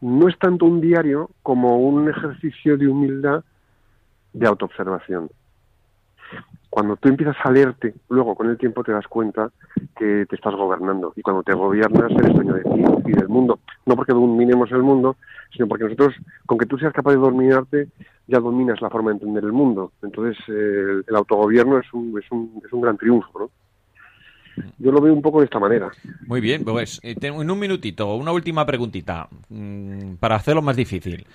Speaker 4: no es tanto un diario como un ejercicio de humildad de autoobservación. Cuando tú empiezas a leerte, luego con el tiempo te das cuenta que te estás gobernando. Y cuando te gobiernas, eres dueño de ti y del mundo. No porque dominemos el mundo, sino porque nosotros, con que tú seas capaz de dominarte, ya dominas la forma de entender el mundo. Entonces, el, el autogobierno es un, es, un, es un gran triunfo, ¿no? Yo lo veo un poco de esta manera.
Speaker 1: Muy bien, pues eh, en un minutito, una última preguntita mm, para hacerlo más difícil.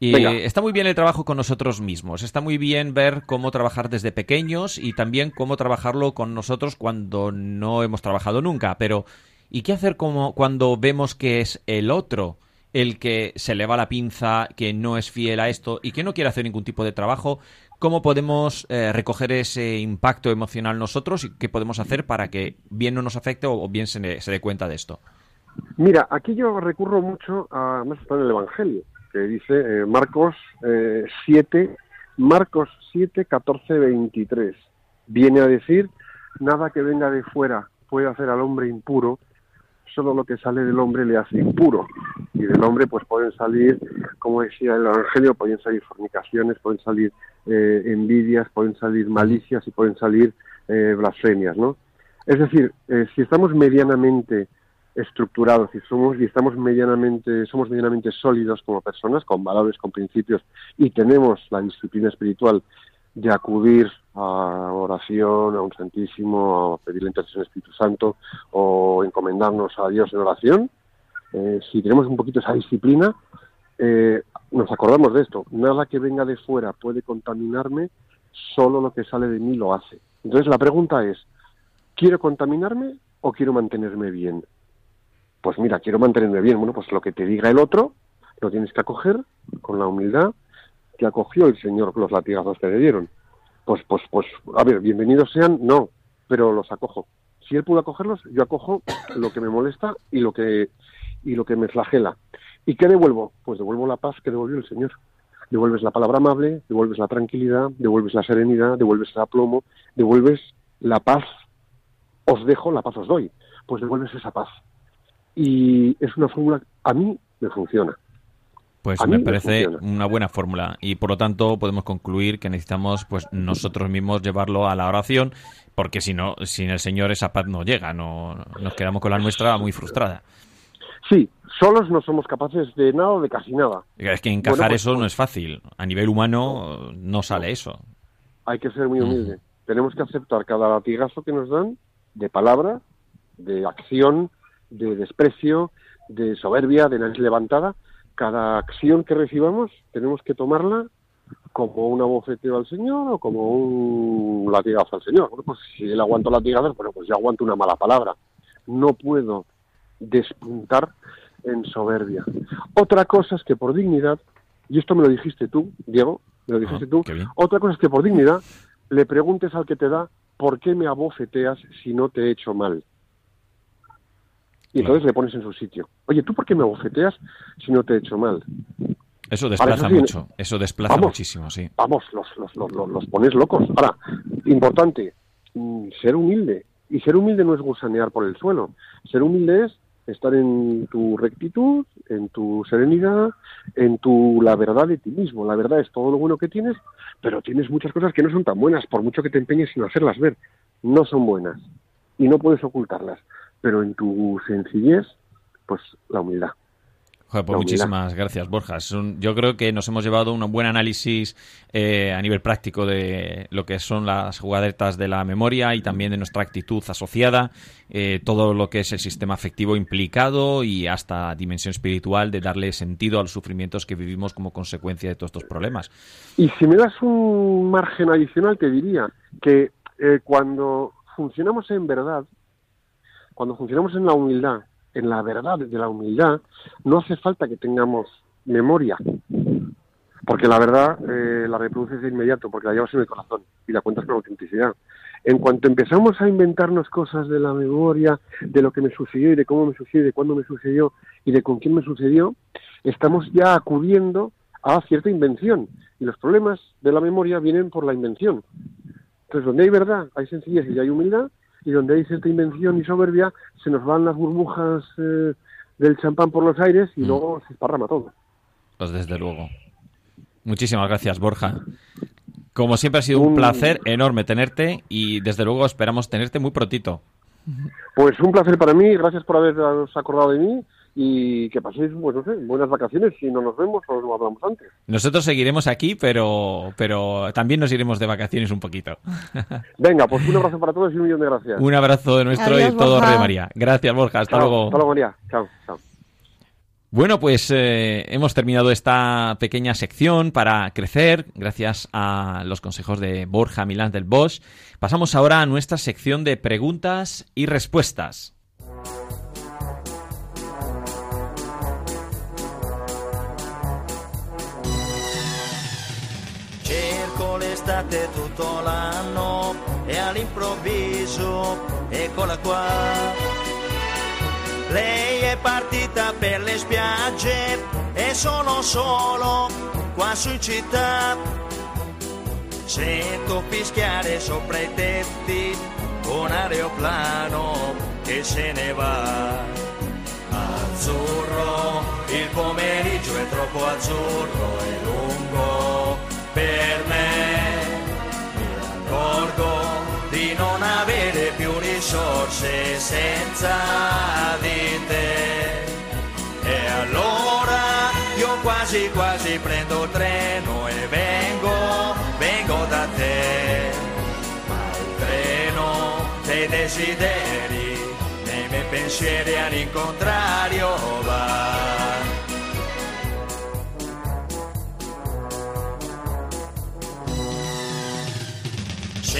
Speaker 1: Y
Speaker 4: Venga.
Speaker 1: está muy bien el trabajo con nosotros mismos, está muy bien ver cómo trabajar desde pequeños y también cómo trabajarlo con nosotros cuando no hemos trabajado nunca, pero ¿y qué hacer como cuando vemos que es el otro el que se le va la pinza, que no es fiel a esto y que no quiere hacer ningún tipo de trabajo? ¿Cómo podemos eh, recoger ese impacto emocional nosotros y qué podemos hacer para que bien no nos afecte o, bien se, dé cuenta de esto?
Speaker 4: Mira, aquí yo recurro mucho a, más está el Evangelio, que dice eh, Marcos eh, 7, Marcos 7, 14, 23. Viene a decir, nada que venga de fuera puede hacer al hombre impuro, solo lo que sale del hombre le hace impuro. Y del hombre pues pueden salir, como decía el Evangelio, pueden salir fornicaciones, pueden salir eh, envidias, pueden salir malicias y pueden salir eh, blasfemias, ¿no? Es decir, eh, si estamos medianamente estructurados y somos y estamos medianamente somos medianamente sólidos como personas con valores con principios y tenemos la disciplina espiritual de acudir a oración a un santísimo a pedir la intercesión del Espíritu Santo o encomendarnos a Dios en oración. Eh, si tenemos un poquito esa disciplina eh, nos acordamos de esto. Nada que venga de fuera puede contaminarme solo lo que sale de mí lo hace. Entonces la pregunta es quiero contaminarme o quiero mantenerme bien pues mira, quiero mantenerme bien. Bueno, pues lo que te diga el otro, lo tienes que acoger con la humildad que acogió el Señor los latigazos que le dieron. Pues, pues, pues, a ver, bienvenidos sean, no, pero los acojo. Si él pudo acogerlos, yo acojo lo que me molesta y lo que, y lo que me flagela. ¿Y qué devuelvo? Pues devuelvo la paz que devolvió el Señor. Devuelves la palabra amable, devuelves la tranquilidad, devuelves la serenidad, devuelves el aplomo, devuelves la paz. Os dejo, la paz os doy. Pues devuelves esa paz y es una fórmula a mí me funciona.
Speaker 1: Pues me parece
Speaker 4: funciona.
Speaker 1: una buena fórmula y por lo tanto podemos concluir que necesitamos pues nosotros mismos llevarlo a la oración porque si no, sin el Señor esa paz no llega, no nos quedamos con la nuestra muy frustrada.
Speaker 4: Sí, solos no somos capaces de nada o de casi nada.
Speaker 1: Es que encajar
Speaker 4: Bueno, pues,
Speaker 1: eso no es fácil. A nivel humano no sale eso.
Speaker 4: Hay que ser muy humilde. Tenemos que aceptar cada latigazo que nos dan de palabra, de acción, de desprecio, de soberbia, de nariz levantada. Cada acción que recibamos tenemos que tomarla como un abofeteo al Señor o como un latigazo al Señor. Bueno, pues si él aguanta latigazos, bueno, pues yo aguanto una mala palabra. No puedo despuntar en soberbia. Otra cosa es que por dignidad, y esto me lo dijiste tú, Diego, me lo dijiste
Speaker 1: Ah,
Speaker 4: tú, otra cosa es que por dignidad le preguntes al que te da por qué me abofeteas si no te he hecho mal. Y entonces le pones en su sitio. Oye, ¿tú por qué me abofeteas si no te he hecho mal?
Speaker 1: Eso desplaza
Speaker 4: sí,
Speaker 1: mucho, eso desplaza
Speaker 4: vamos.
Speaker 1: muchísimo, sí.
Speaker 4: Vamos, los, los, los, los- los pones locos. Ahora, importante, mm, ser humilde. Y ser humilde no es gusanear por el suelo. Ser humilde es estar en tu rectitud, en tu serenidad, en tu la verdad de ti mismo. La verdad es todo lo bueno que tienes, pero tienes muchas cosas que no son tan buenas, por mucho que te empeñes en hacerlas ver. No son buenas y no puedes ocultarlas. Pero en tu sencillez, pues la humildad.
Speaker 1: Joder, pues muchísimas gracias, Borja. Un- yo creo que nos hemos llevado un buen análisis eh, a nivel práctico de lo que son las jugadetas de la memoria y también de nuestra actitud asociada, eh, todo lo que es el sistema afectivo implicado y hasta dimensión espiritual de darle sentido a los sufrimientos que vivimos como consecuencia de todos estos problemas.
Speaker 4: Y si me das un margen adicional, te diría que eh, cuando funcionamos en verdad, cuando funcionamos en la humildad, en la verdad de la humildad, no hace falta que tengamos memoria, porque la verdad eh, la reproduces de inmediato, porque la llevas en el corazón y la cuentas con autenticidad. En cuanto empezamos a inventarnos cosas de la memoria, de lo que me sucedió y de cómo me sucedió, y de cuándo me sucedió y de con quién me sucedió, estamos ya acudiendo a cierta invención. Y los problemas de la memoria vienen por la invención. Entonces, donde hay verdad, hay sencillez y hay humildad, y donde hay cierta invención y soberbia, se nos van las burbujas eh, del champán por los aires y
Speaker 1: Mm.
Speaker 4: luego se esparrama todo.
Speaker 1: Pues desde luego. Muchísimas gracias, Borja. Como siempre ha sido un
Speaker 4: Un-
Speaker 1: placer enorme tenerte y desde luego esperamos tenerte muy prontito.
Speaker 4: Pues un placer para mí, gracias por haberos acordado de mí y que paséis, pues no sé, buenas vacaciones si no nos vemos o no hablamos antes.
Speaker 1: Nosotros seguiremos aquí, pero, pero también nos iremos de vacaciones un poquito.
Speaker 4: Venga, pues un abrazo para todos y un millón de gracias.
Speaker 1: un abrazo de nuestro
Speaker 2: Adiós,
Speaker 1: y todo
Speaker 2: Borja.
Speaker 1: Radio María. Gracias, Borja. Hasta
Speaker 4: Chao,
Speaker 1: luego.
Speaker 4: Hasta luego, María. Chao, chao.
Speaker 1: Bueno, pues eh, hemos terminado esta pequeña sección para crecer, gracias a los consejos de Borja Milán del Bosch. Pasamos ahora a nuestra sección de preguntas y respuestas.
Speaker 5: L'estate tutto l'anno e all'improvviso eccola qua. Lei è partita per le spiagge e sono solo qua su in città. Sento fischiare sopra i tetti un aeroplano che se ne va. Azzurro, il pomeriggio è troppo azzurro e lungo per me. Risorse senza di te. E allora io quasi quasi prendo il treno e vengo, vengo da te. Ma il treno dei desideri, nei miei pensieri all'incontrario va.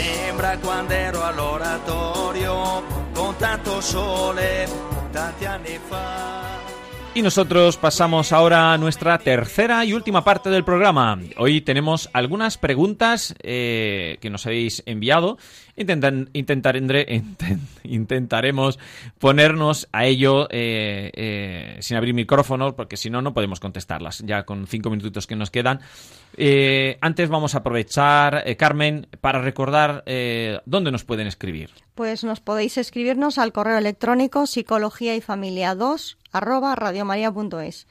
Speaker 5: Sembra quando ero all'oratorio con tanto sole, tanti anni fa.
Speaker 1: Y nosotros pasamos ahora a nuestra tercera y última parte del programa. Hoy tenemos algunas preguntas eh, que nos habéis enviado. Intentan, intentaremos ponernos a ello eh, eh, sin abrir micrófonos, porque si no, no podemos contestarlas. Ya con cinco minutitos que nos quedan. Antes vamos a aprovechar, Carmen, para recordar dónde nos pueden escribir.
Speaker 2: Pues nos podéis escribirnos al correo electrónico psicología y familia 2 arroba radiomaria.es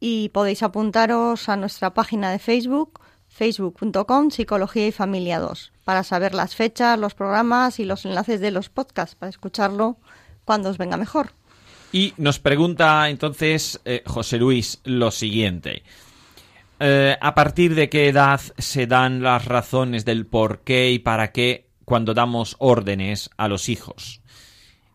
Speaker 2: y podéis apuntaros a nuestra página de Facebook facebook.com psicología y familia 2 para saber las fechas, los programas y los enlaces de los podcasts para escucharlo cuando os venga mejor.
Speaker 1: Y nos pregunta entonces eh, José Luis lo siguiente. Eh, ¿A partir de qué edad se dan las razones del por qué y para qué cuando damos órdenes a los hijos?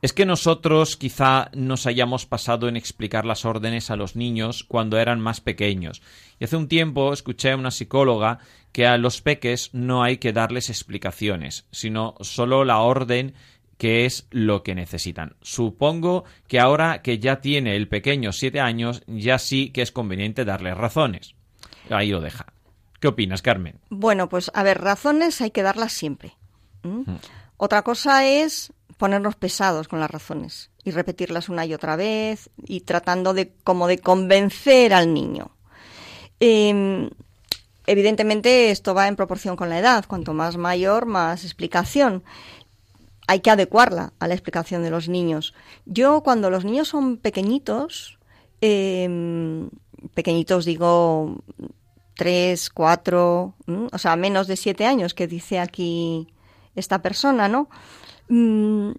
Speaker 1: Es que nosotros quizá nos hayamos pasado en explicar las órdenes a los niños cuando eran más pequeños. Y hace un tiempo escuché a una psicóloga que a los peques no hay que darles explicaciones, sino solo la orden que es lo que necesitan. Supongo que ahora que ya tiene el pequeño siete años, ya sí que es conveniente darles razones. Ahí lo deja. ¿Qué opinas, Carmen?
Speaker 2: Bueno, pues a ver, razones hay que darlas siempre. ¿m? Otra cosa es ponernos pesados con las razones y repetirlas una y otra vez y tratando de como de convencer al niño. Eh, evidentemente esto va en proporción con la edad. Cuanto más mayor, más explicación. Hay que adecuarla a la explicación de los niños. Yo cuando los niños son pequeñitos, eh, pequeñitos digo tres, cuatro, o sea, menos de siete años que dice aquí esta persona, ¿no? Mm,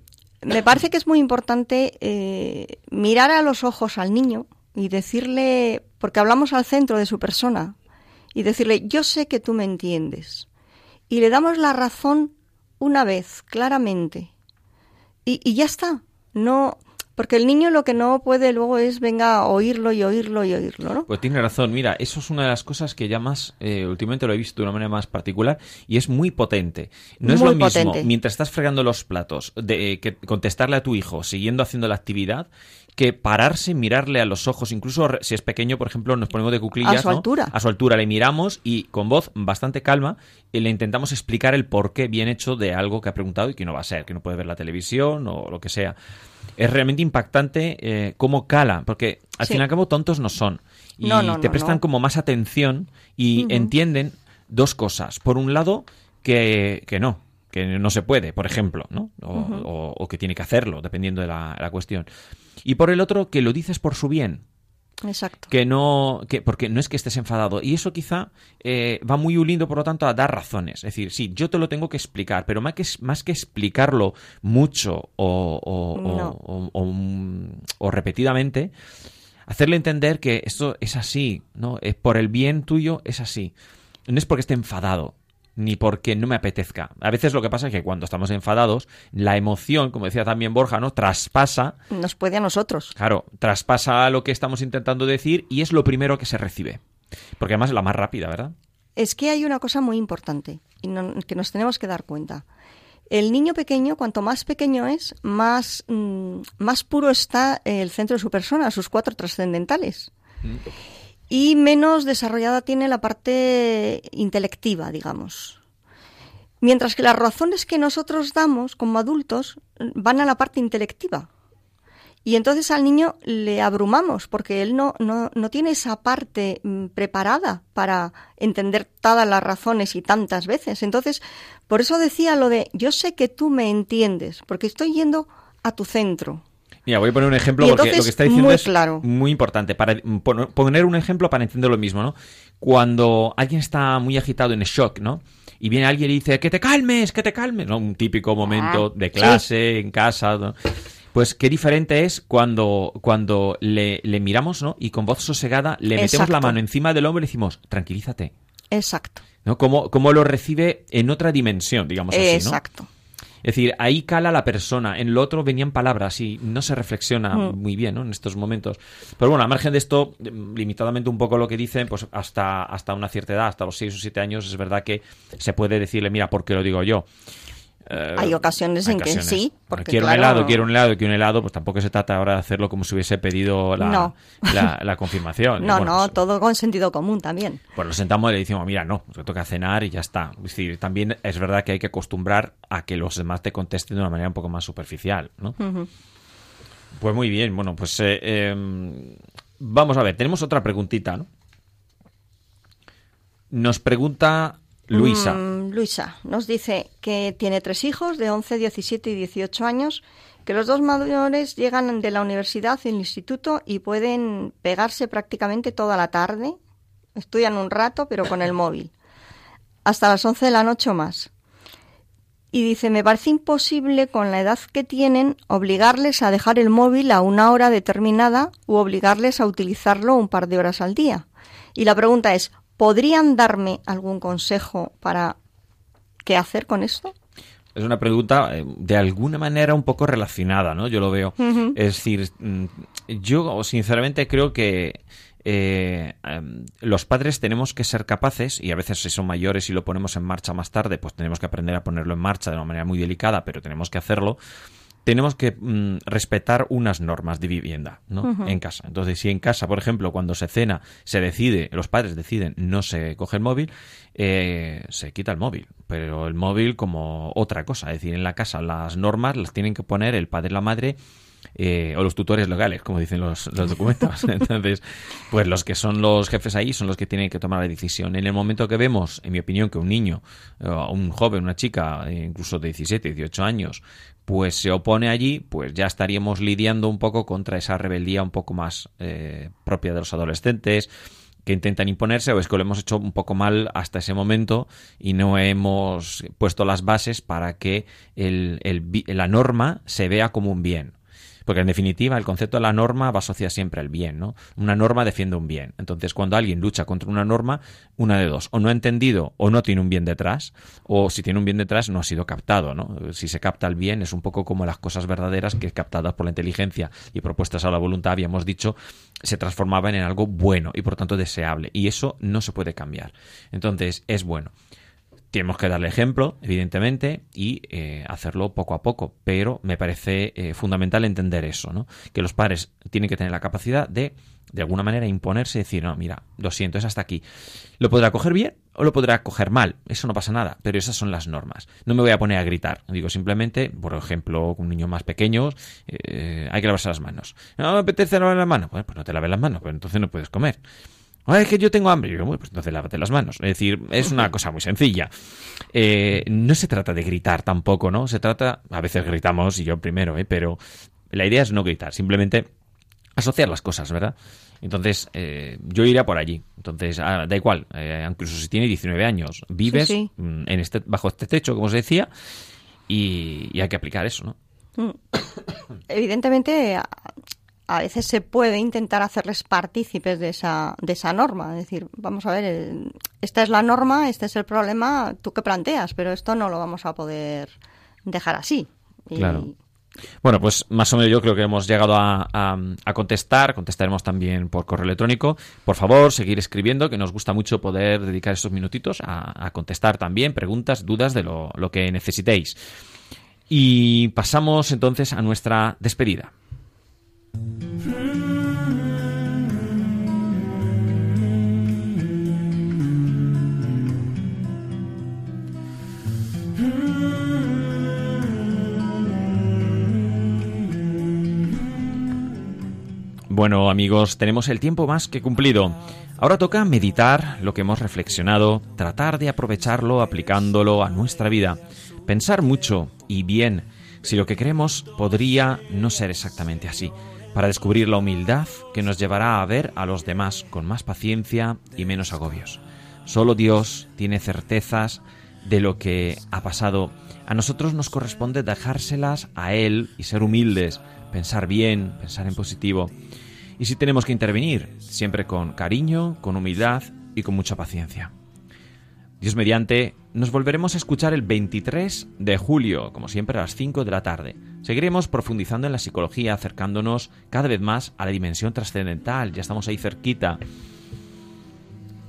Speaker 2: me parece que es muy importante eh, mirar a los ojos al niño y decirle, porque hablamos al centro de su persona, y decirle, yo sé que tú me entiendes. Y le damos la razón una vez, claramente. Y, y ya está. No, porque el niño lo que no puede luego es venga a oírlo y oírlo y oírlo, ¿no?
Speaker 1: Pues tiene razón, mira, eso es una de las cosas que ya más, eh, últimamente lo he visto de una manera más particular y es muy potente. No es lo mismo mientras estás fregando los platos, de eh, que contestarle a tu hijo siguiendo haciendo la actividad, que pararse, mirarle a los ojos, incluso si es pequeño, por ejemplo, nos ponemos de cuclillas,
Speaker 2: A su
Speaker 1: ¿no?
Speaker 2: altura.
Speaker 1: A su altura, le miramos y con voz bastante calma le intentamos explicar el porqué bien hecho de algo que ha preguntado y que no va a ser, que no puede ver la televisión o lo que sea. Es realmente impactante eh, cómo cala, porque al
Speaker 2: Sí.
Speaker 1: fin y al cabo tontos no son. Y
Speaker 2: No, no,
Speaker 1: te prestan como más atención y entienden dos cosas. Por un lado, que, que no, que no se puede, por ejemplo, ¿no? O, o- o que tiene que hacerlo, dependiendo de la, la cuestión. Y por el otro, que lo dices por su bien.
Speaker 2: Exacto.
Speaker 1: Que no, que, porque no es que estés enfadado. Y eso quizá eh, va muy unido, por lo tanto, a dar razones. Es decir, sí, yo te lo tengo que explicar, pero más que, más que explicarlo mucho o, o- o-
Speaker 2: No.
Speaker 1: o- o- o repetidamente, hacerle entender que esto es así, ¿no? Es por el bien tuyo es así. No es porque esté enfadado, ni porque no me apetezca. A veces lo que pasa es que cuando estamos enfadados, la emoción, como decía también Borja, ¿no? Traspasa,
Speaker 2: Nos puede a nosotros.
Speaker 1: claro, traspasa lo que estamos intentando decir y es lo primero que se recibe. Porque además es la más rápida, ¿verdad?
Speaker 2: Es que hay una cosa muy importante y no- que nos tenemos que dar cuenta. El niño pequeño, cuanto más pequeño es, más, mm, más puro está el centro de su persona, sus cuatro trascendentales. Y menos desarrollada tiene la parte intelectiva, digamos. Mientras que las razones que nosotros damos como adultos van a la parte intelectiva. Y entonces al niño le abrumamos porque él no, no, no tiene esa parte mm, preparada para entender todas las razones y tantas veces. Entonces, por eso decía lo de yo sé que tú me entiendes, porque estoy yendo a tu centro.
Speaker 1: Mira, voy a poner un ejemplo
Speaker 2: Y
Speaker 1: porque lo que está diciendo
Speaker 2: muy
Speaker 1: es
Speaker 2: claro.
Speaker 1: muy importante. Para pon- poner un ejemplo para entender lo mismo, ¿no? Cuando alguien está muy agitado en shock, ¿no? Y viene alguien y dice, que te calmes, que te calmes, ¿no? Un típico momento
Speaker 2: Ah,
Speaker 1: de
Speaker 2: sí.
Speaker 1: clase, en casa, ¿no? Pues qué diferente es cuando, cuando le, le miramos, ¿no? Y con voz sosegada le metemos la mano encima del hombro y decimos, tranquilízate,
Speaker 2: Exacto.
Speaker 1: ¿no? Cómo, cómo lo recibe en otra dimensión, digamos así, ¿no?
Speaker 2: Exacto.
Speaker 1: Es decir, ahí cala la persona, en lo otro venían palabras y no se reflexiona
Speaker 2: Mm.
Speaker 1: muy bien ¿no? en estos momentos. Pero bueno, a margen de esto, limitadamente un poco lo que dicen, pues hasta, hasta una cierta edad, hasta los 6 o 7 años, es verdad que se puede decirle, mira, ¿por qué lo digo yo? Eh,
Speaker 2: Hay ocasiones en que sí, porque
Speaker 1: quiero un helado, quiero un helado, quiero un helado, pues tampoco se trata ahora de hacerlo como si hubiese pedido la,
Speaker 2: No.
Speaker 1: la, la confirmación.
Speaker 2: No,
Speaker 1: Bueno,
Speaker 2: no,
Speaker 1: pues-
Speaker 2: todo con sentido común también.
Speaker 1: pues lo sentamos y le decimos, mira, no, te toca cenar y ya está. Es decir, también es verdad que hay que acostumbrar a que los demás te contesten de una manera un poco más superficial, ¿no? Pues muy bien, bueno, pues eh, eh, vamos a ver, tenemos otra preguntita, ¿no? Nos pregunta Luisa.
Speaker 2: Mm, Luisa nos dice que tiene tres hijos de 11, 17 y 18 años, que los dos mayores llegan de la universidad y el instituto y pueden pegarse prácticamente toda la tarde. Estudian un rato, pero con el móvil. Hasta las 11 de la noche o más. Y dice, me parece imposible con la edad que tienen obligarles a dejar el móvil a una hora determinada u obligarles a utilizarlo un par de horas al día. Y la pregunta es, ¿podrían darme algún consejo para qué hacer con esto?
Speaker 1: Es una pregunta eh, de alguna manera un poco relacionada, ¿no? Yo lo veo. Es decir, mm, yo sinceramente creo que eh, em, los padres tenemos que ser capaces, y a veces si son mayores y lo ponemos en marcha más tarde, pues tenemos que aprender a ponerlo en marcha de una manera muy delicada, pero tenemos que hacerlo. Tenemos que mm, respetar unas normas de vivienda, ¿no? En casa. Entonces, si en casa, por ejemplo, cuando se cena, se decide, los padres deciden, no se coge el móvil, eh, se quita el móvil. Pero el móvil como otra cosa. Es decir, en la casa las normas las tienen que poner el padre y la madre eh, o los tutores legales, como dicen los, los documentos. Entonces, pues los que son los jefes ahí son los que tienen que tomar la decisión. En el momento que vemos, en mi opinión, que un niño, un joven, una chica, incluso de 17, 18 años, pues se opone allí, pues ya estaríamos lidiando un poco contra esa rebeldía un poco más eh, propia de los adolescentes que intentan imponerse o es que lo hemos hecho un poco mal hasta ese momento y no hemos puesto las bases para que la norma se vea como un bien. Porque en definitiva el concepto de la norma va asociado siempre al bien, ¿no? Una norma defiende un bien. Entonces cuando alguien lucha contra una norma, una de dos, o no ha entendido o no tiene un bien detrás, o si tiene un bien detrás no ha sido captado, ¿no? Si se capta el bien es un poco como las cosas verdaderas que captadas por la inteligencia y propuestas a la voluntad, habíamos dicho, se transformaban en algo bueno y por tanto deseable. Y eso no se puede cambiar. Entonces es bueno. Tenemos que darle ejemplo, evidentemente, y eh, hacerlo poco a poco, pero me parece eh, fundamental entender eso, ¿no? Que los padres tienen que tener la capacidad de, de alguna manera, imponerse y decir, no, mira, lo siento, es hasta aquí. Lo podrá coger bien o lo podrá coger mal, eso no pasa nada, pero esas son las normas. No me voy a poner a gritar, digo simplemente, por ejemplo, con niños más pequeños, eh, hay que lavarse las manos. No me apetece lavar las manos, bueno, pues no te laves las manos, pues entonces no puedes comer. "Ay, es que yo tengo hambre. Y yo, bueno, pues entonces lávate las manos. Es decir, es una cosa muy sencilla. Eh, no se trata de gritar tampoco, ¿no? Se trata, a veces gritamos, y yo primero, ¿eh? Pero la idea es no gritar, simplemente asociar las cosas, ¿verdad? Entonces, eh, yo iría por allí. Entonces, ah, da igual, eh, incluso si tiene 19 años, vives
Speaker 2: Sí, sí.
Speaker 1: mm, En este, bajo este techo, como os decía, y, y hay que aplicar eso, ¿no?
Speaker 2: Evidentemente, a- veces se puede intentar hacerles partícipes de esa, de esa norma. Es decir, vamos a ver, esta es la norma, este es el problema, tú qué planteas, pero esto no lo vamos a poder dejar así.
Speaker 1: Claro. Bueno, pues más o menos yo creo que hemos llegado a, a- a contestar. Contestaremos también por correo electrónico. Por favor, seguir escribiendo, que nos gusta mucho poder dedicar estos minutitos a, a contestar también preguntas, dudas de lo, lo que necesitéis. Y pasamos entonces a nuestra despedida. Bueno, amigos, tenemos el tiempo más que cumplido. Ahora toca meditar lo que hemos reflexionado, tratar de aprovecharlo aplicándolo a nuestra vida, pensar mucho y bien si lo que queremos podría no ser exactamente así, para descubrir la humildad que nos llevará a ver a los demás con más paciencia y menos agobios. Solo Dios tiene certezas de lo que ha pasado. A nosotros nos corresponde dejárselas a Él y ser humildes, pensar bien, pensar en positivo. Y si tenemos que intervenir, siempre con cariño, con humildad y con mucha paciencia. Dios mediante, nos volveremos a escuchar el 23 de julio, como siempre a las 5 de la tarde. Seguiremos profundizando en la psicología, acercándonos cada vez más a la dimensión trascendental. Ya estamos ahí cerquita.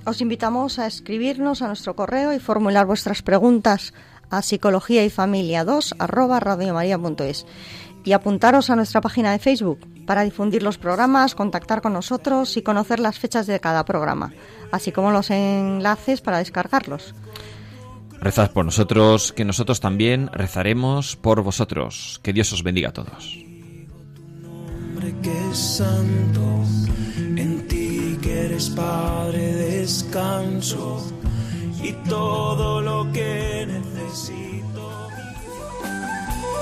Speaker 2: Os invitamos a escribirnos a nuestro correo y formular vuestras preguntas a psicología y familia 2 arroba radiomaria.es y apuntaros a nuestra página de Facebook para difundir los programas, contactar con nosotros y conocer las fechas de cada programa, así como los enlaces para descargarlos.
Speaker 1: Rezad por nosotros, que nosotros también rezaremos por vosotros. Que Dios os bendiga a todos.
Speaker 6: hombre que es santo, en ti que eres Padre descanso y todo lo que necesito.